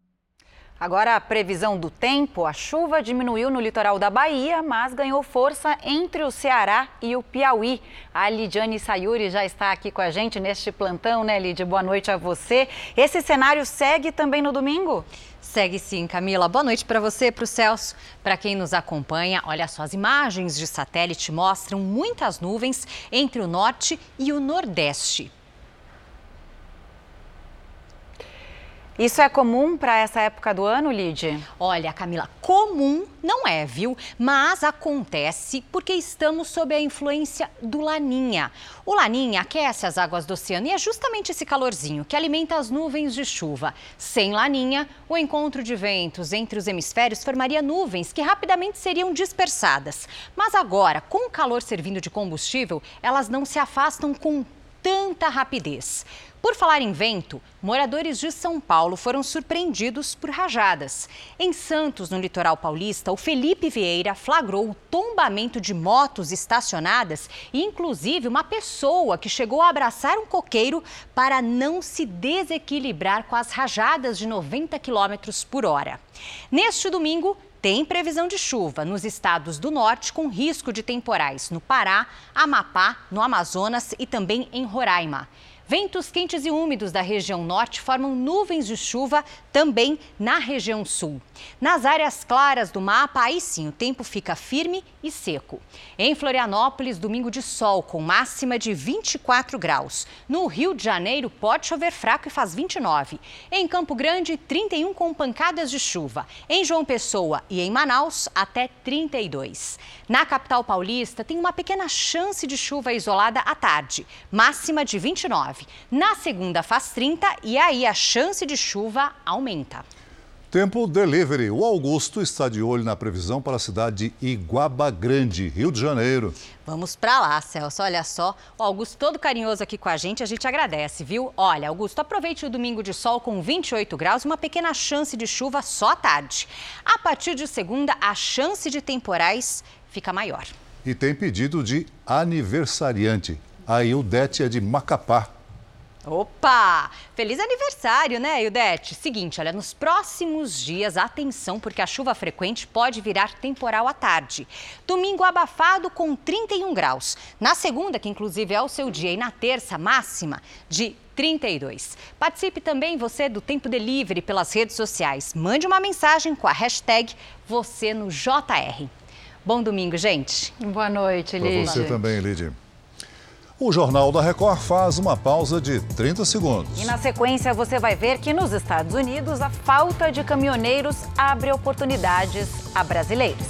Agora, a previsão do tempo: a chuva diminuiu no litoral da Bahia, mas ganhou força entre o Ceará e o Piauí. A Lidiane Sayuri já está aqui com a gente neste plantão, né, Lid? Boa noite a você. Esse cenário segue também no domingo? Segue sim, Camila. Boa noite para você, para o Celso, para quem nos acompanha. Olha só, as imagens de satélite mostram muitas nuvens entre o norte e o nordeste. Isso é comum para essa época do ano, Lid? Olha, Camila, comum não é, viu? Mas acontece porque estamos sob a influência do Laninha. O Laninha aquece as águas do oceano e é justamente esse calorzinho que alimenta as nuvens de chuva. Sem Laninha, o encontro de ventos entre os hemisférios formaria nuvens que rapidamente seriam dispersadas. Mas agora, com o calor servindo de combustível, elas não se afastam com tanta rapidez. Por falar em vento, moradores de São Paulo foram surpreendidos por rajadas. Em Santos, no litoral paulista, o Felipe Vieira flagrou o tombamento de motos estacionadas e, inclusive, uma pessoa que chegou a abraçar um coqueiro para não se desequilibrar com as rajadas de 90 km por hora. Neste domingo, tem previsão de chuva nos estados do norte, com risco de temporais no Pará, Amapá, no Amazonas e também em Roraima. Ventos quentes e úmidos da região norte formam nuvens de chuva também na região sul. Nas áreas claras do mapa, aí sim o tempo fica firme e seco. Em Florianópolis, domingo de sol com máxima de 24 graus. No Rio de Janeiro, pode chover fraco e faz 29. Em Campo Grande, 31 com pancadas de chuva. Em João Pessoa e em Manaus, até 32. Na capital paulista, tem uma pequena chance de chuva isolada à tarde, máxima de 29. Na segunda, faz 30 e aí a chance de chuva aumenta. Tempo delivery. O Augusto está de olho na previsão para a cidade de Iguaba Grande, Rio de Janeiro. Vamos para lá, Celso. Olha só, o Augusto todo carinhoso aqui com a gente, a gente agradece, viu? Olha, Augusto, aproveite o domingo de sol com 28 graus, uma pequena chance de chuva só à tarde. A partir de segunda, a chance de temporais fica maior. E tem pedido de aniversariante. A Ildete é de Macapá. Opa! Feliz aniversário, né, Ildete? Seguinte, olha, nos próximos dias, atenção, porque a chuva frequente pode virar temporal à tarde. Domingo abafado com 31 graus. Na segunda, que inclusive é o seu dia, e na terça, máxima de 32. Participe também você do Tempo Delivery pelas redes sociais. Mande uma mensagem com a hashtag você no JR. Bom domingo, gente. Boa noite, Lídia. Para você também, Lídia. O Jornal da Record faz uma pausa de 30 segundos. E na sequência você vai ver que nos Estados Unidos a falta de caminhoneiros abre oportunidades a brasileiros.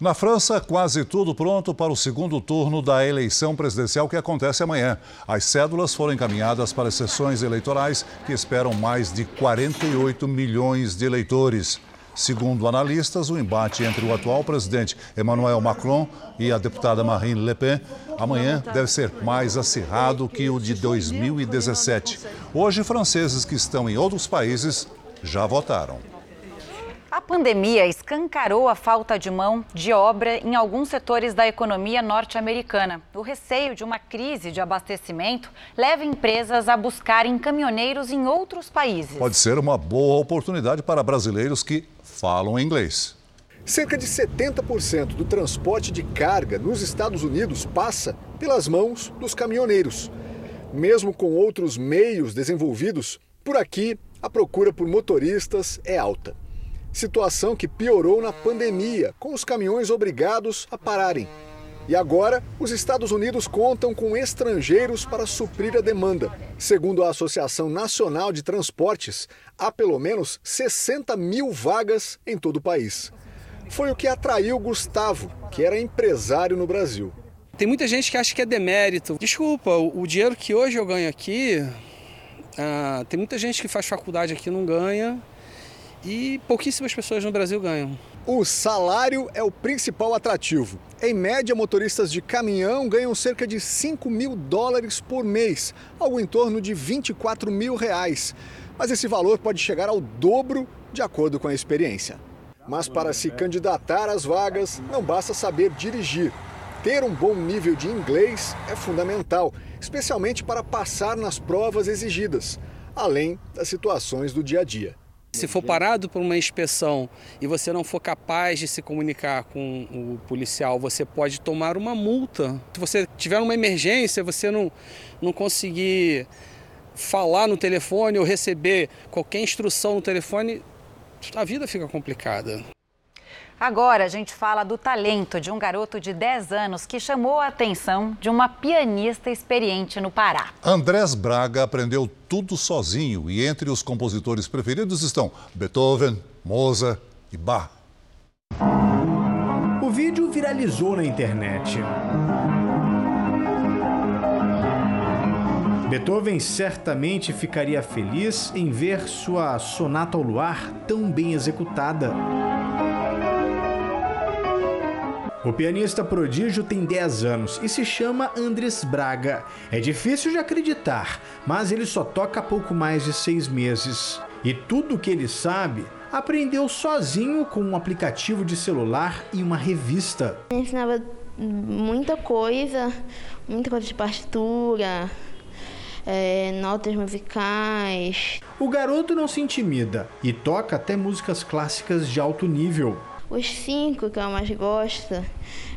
Na França, quase tudo pronto para o segundo turno da eleição presidencial que acontece amanhã. As cédulas foram encaminhadas para as sessões eleitorais que esperam mais de 48 milhões de eleitores. Segundo analistas, o embate entre o atual presidente Emmanuel Macron e a deputada Marine Le Pen amanhã deve ser mais acirrado que o de 2017. Hoje, franceses que estão em outros países já votaram. A pandemia escancarou a falta de mão de obra em alguns setores da economia norte-americana. O receio de uma crise de abastecimento leva empresas a buscarem caminhoneiros em outros países. Pode ser uma boa oportunidade para brasileiros que falam inglês. Cerca de 70% do transporte de carga nos Estados Unidos passa pelas mãos dos caminhoneiros. Mesmo com outros meios desenvolvidos, por aqui a procura por motoristas é alta situação que piorou na pandemia, com os caminhões obrigados a pararem. E agora, os Estados Unidos contam com estrangeiros para suprir a demanda. Segundo a Associação Nacional de Transportes, há pelo menos 60 mil vagas em todo o país. Foi o que atraiu Gustavo, que era empresário no Brasil. Tem muita gente que acha que é demérito. Desculpa, o dinheiro que hoje eu ganho aqui, ah, tem muita gente que faz faculdade aqui e não ganha e pouquíssimas pessoas no Brasil ganham. O salário é o principal atrativo. Em média, motoristas de caminhão ganham cerca de 5 mil dólares por mês, algo em torno de 24 mil reais. Mas esse valor pode chegar ao dobro de acordo com a experiência. Mas para se candidatar às vagas, não basta saber dirigir. Ter um bom nível de inglês é fundamental, especialmente para passar nas provas exigidas, além das situações do dia a dia. Se for parado por uma inspeção e você não for capaz de se comunicar com o policial, você pode tomar uma multa. Se você tiver uma emergência, você não, não conseguir falar no telefone ou receber qualquer instrução no telefone, a vida fica complicada. Agora a gente fala do talento de um garoto de 10 anos que chamou a atenção de uma pianista experiente no Pará. Andrés Braga aprendeu tudo sozinho e entre os compositores preferidos estão Beethoven, Mozart e Bach. O vídeo viralizou na internet. Beethoven certamente ficaria feliz em ver sua sonata ao luar tão bem executada. O pianista prodígio tem 10 anos e se chama Andres Braga. É difícil de acreditar, mas ele só toca há pouco mais de seis meses. E tudo o que ele sabe, aprendeu sozinho com um aplicativo de celular e uma revista. Ensinava muita coisa, muita coisa de partitura, é, notas musicais. O garoto não se intimida e toca até músicas clássicas de alto nível. Os cinco que eu mais gosto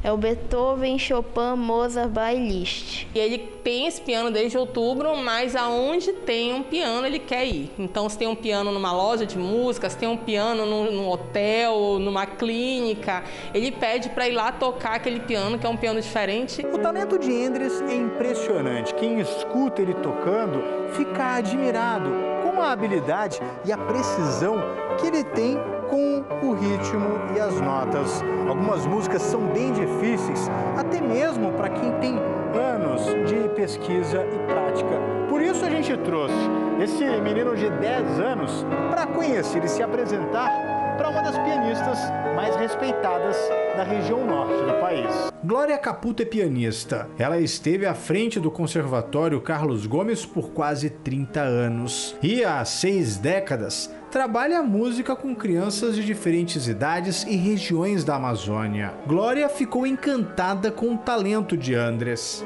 é o Beethoven, Chopin, Mozart, Liszt. E ele tem esse piano desde outubro, mas aonde tem um piano ele quer ir. Então, se tem um piano numa loja de música, se tem um piano num, num hotel, numa clínica, ele pede para ir lá tocar aquele piano, que é um piano diferente. O talento de Endres é impressionante. Quem escuta ele tocando fica admirado com a habilidade e a precisão que ele tem com o ritmo e as notas. Algumas músicas são bem difíceis, até mesmo para quem tem anos de pesquisa e prática. Por isso a gente trouxe esse menino de 10 anos para conhecer e se apresentar para uma das pianistas mais respeitadas da região norte do país. Glória Caputo é pianista. Ela esteve à frente do Conservatório Carlos Gomes por quase 30 anos. E há seis décadas trabalha a música com crianças de diferentes idades e regiões da Amazônia. Glória ficou encantada com o talento de Andres.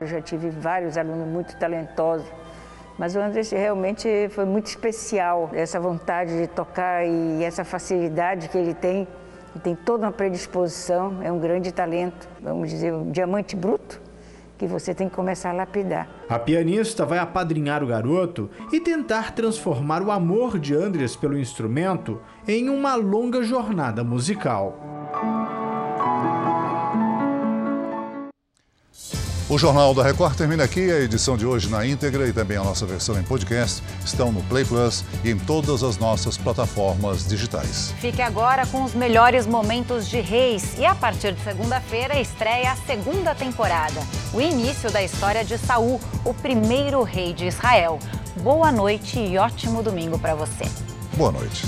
Eu já tive vários alunos muito talentosos mas o Andrés realmente foi muito especial, essa vontade de tocar e essa facilidade que ele tem. Ele tem toda uma predisposição, é um grande talento, vamos dizer, um diamante bruto que você tem que começar a lapidar. A pianista vai apadrinhar o garoto e tentar transformar o amor de Andres pelo instrumento em uma longa jornada musical. O Jornal da Record termina aqui. A edição de hoje na íntegra e também a nossa versão em podcast estão no Play Plus e em todas as nossas plataformas digitais. Fique agora com os melhores momentos de Reis e a partir de segunda-feira estreia a segunda temporada, o início da história de Saul, o primeiro rei de Israel. Boa noite e ótimo domingo para você. Boa noite.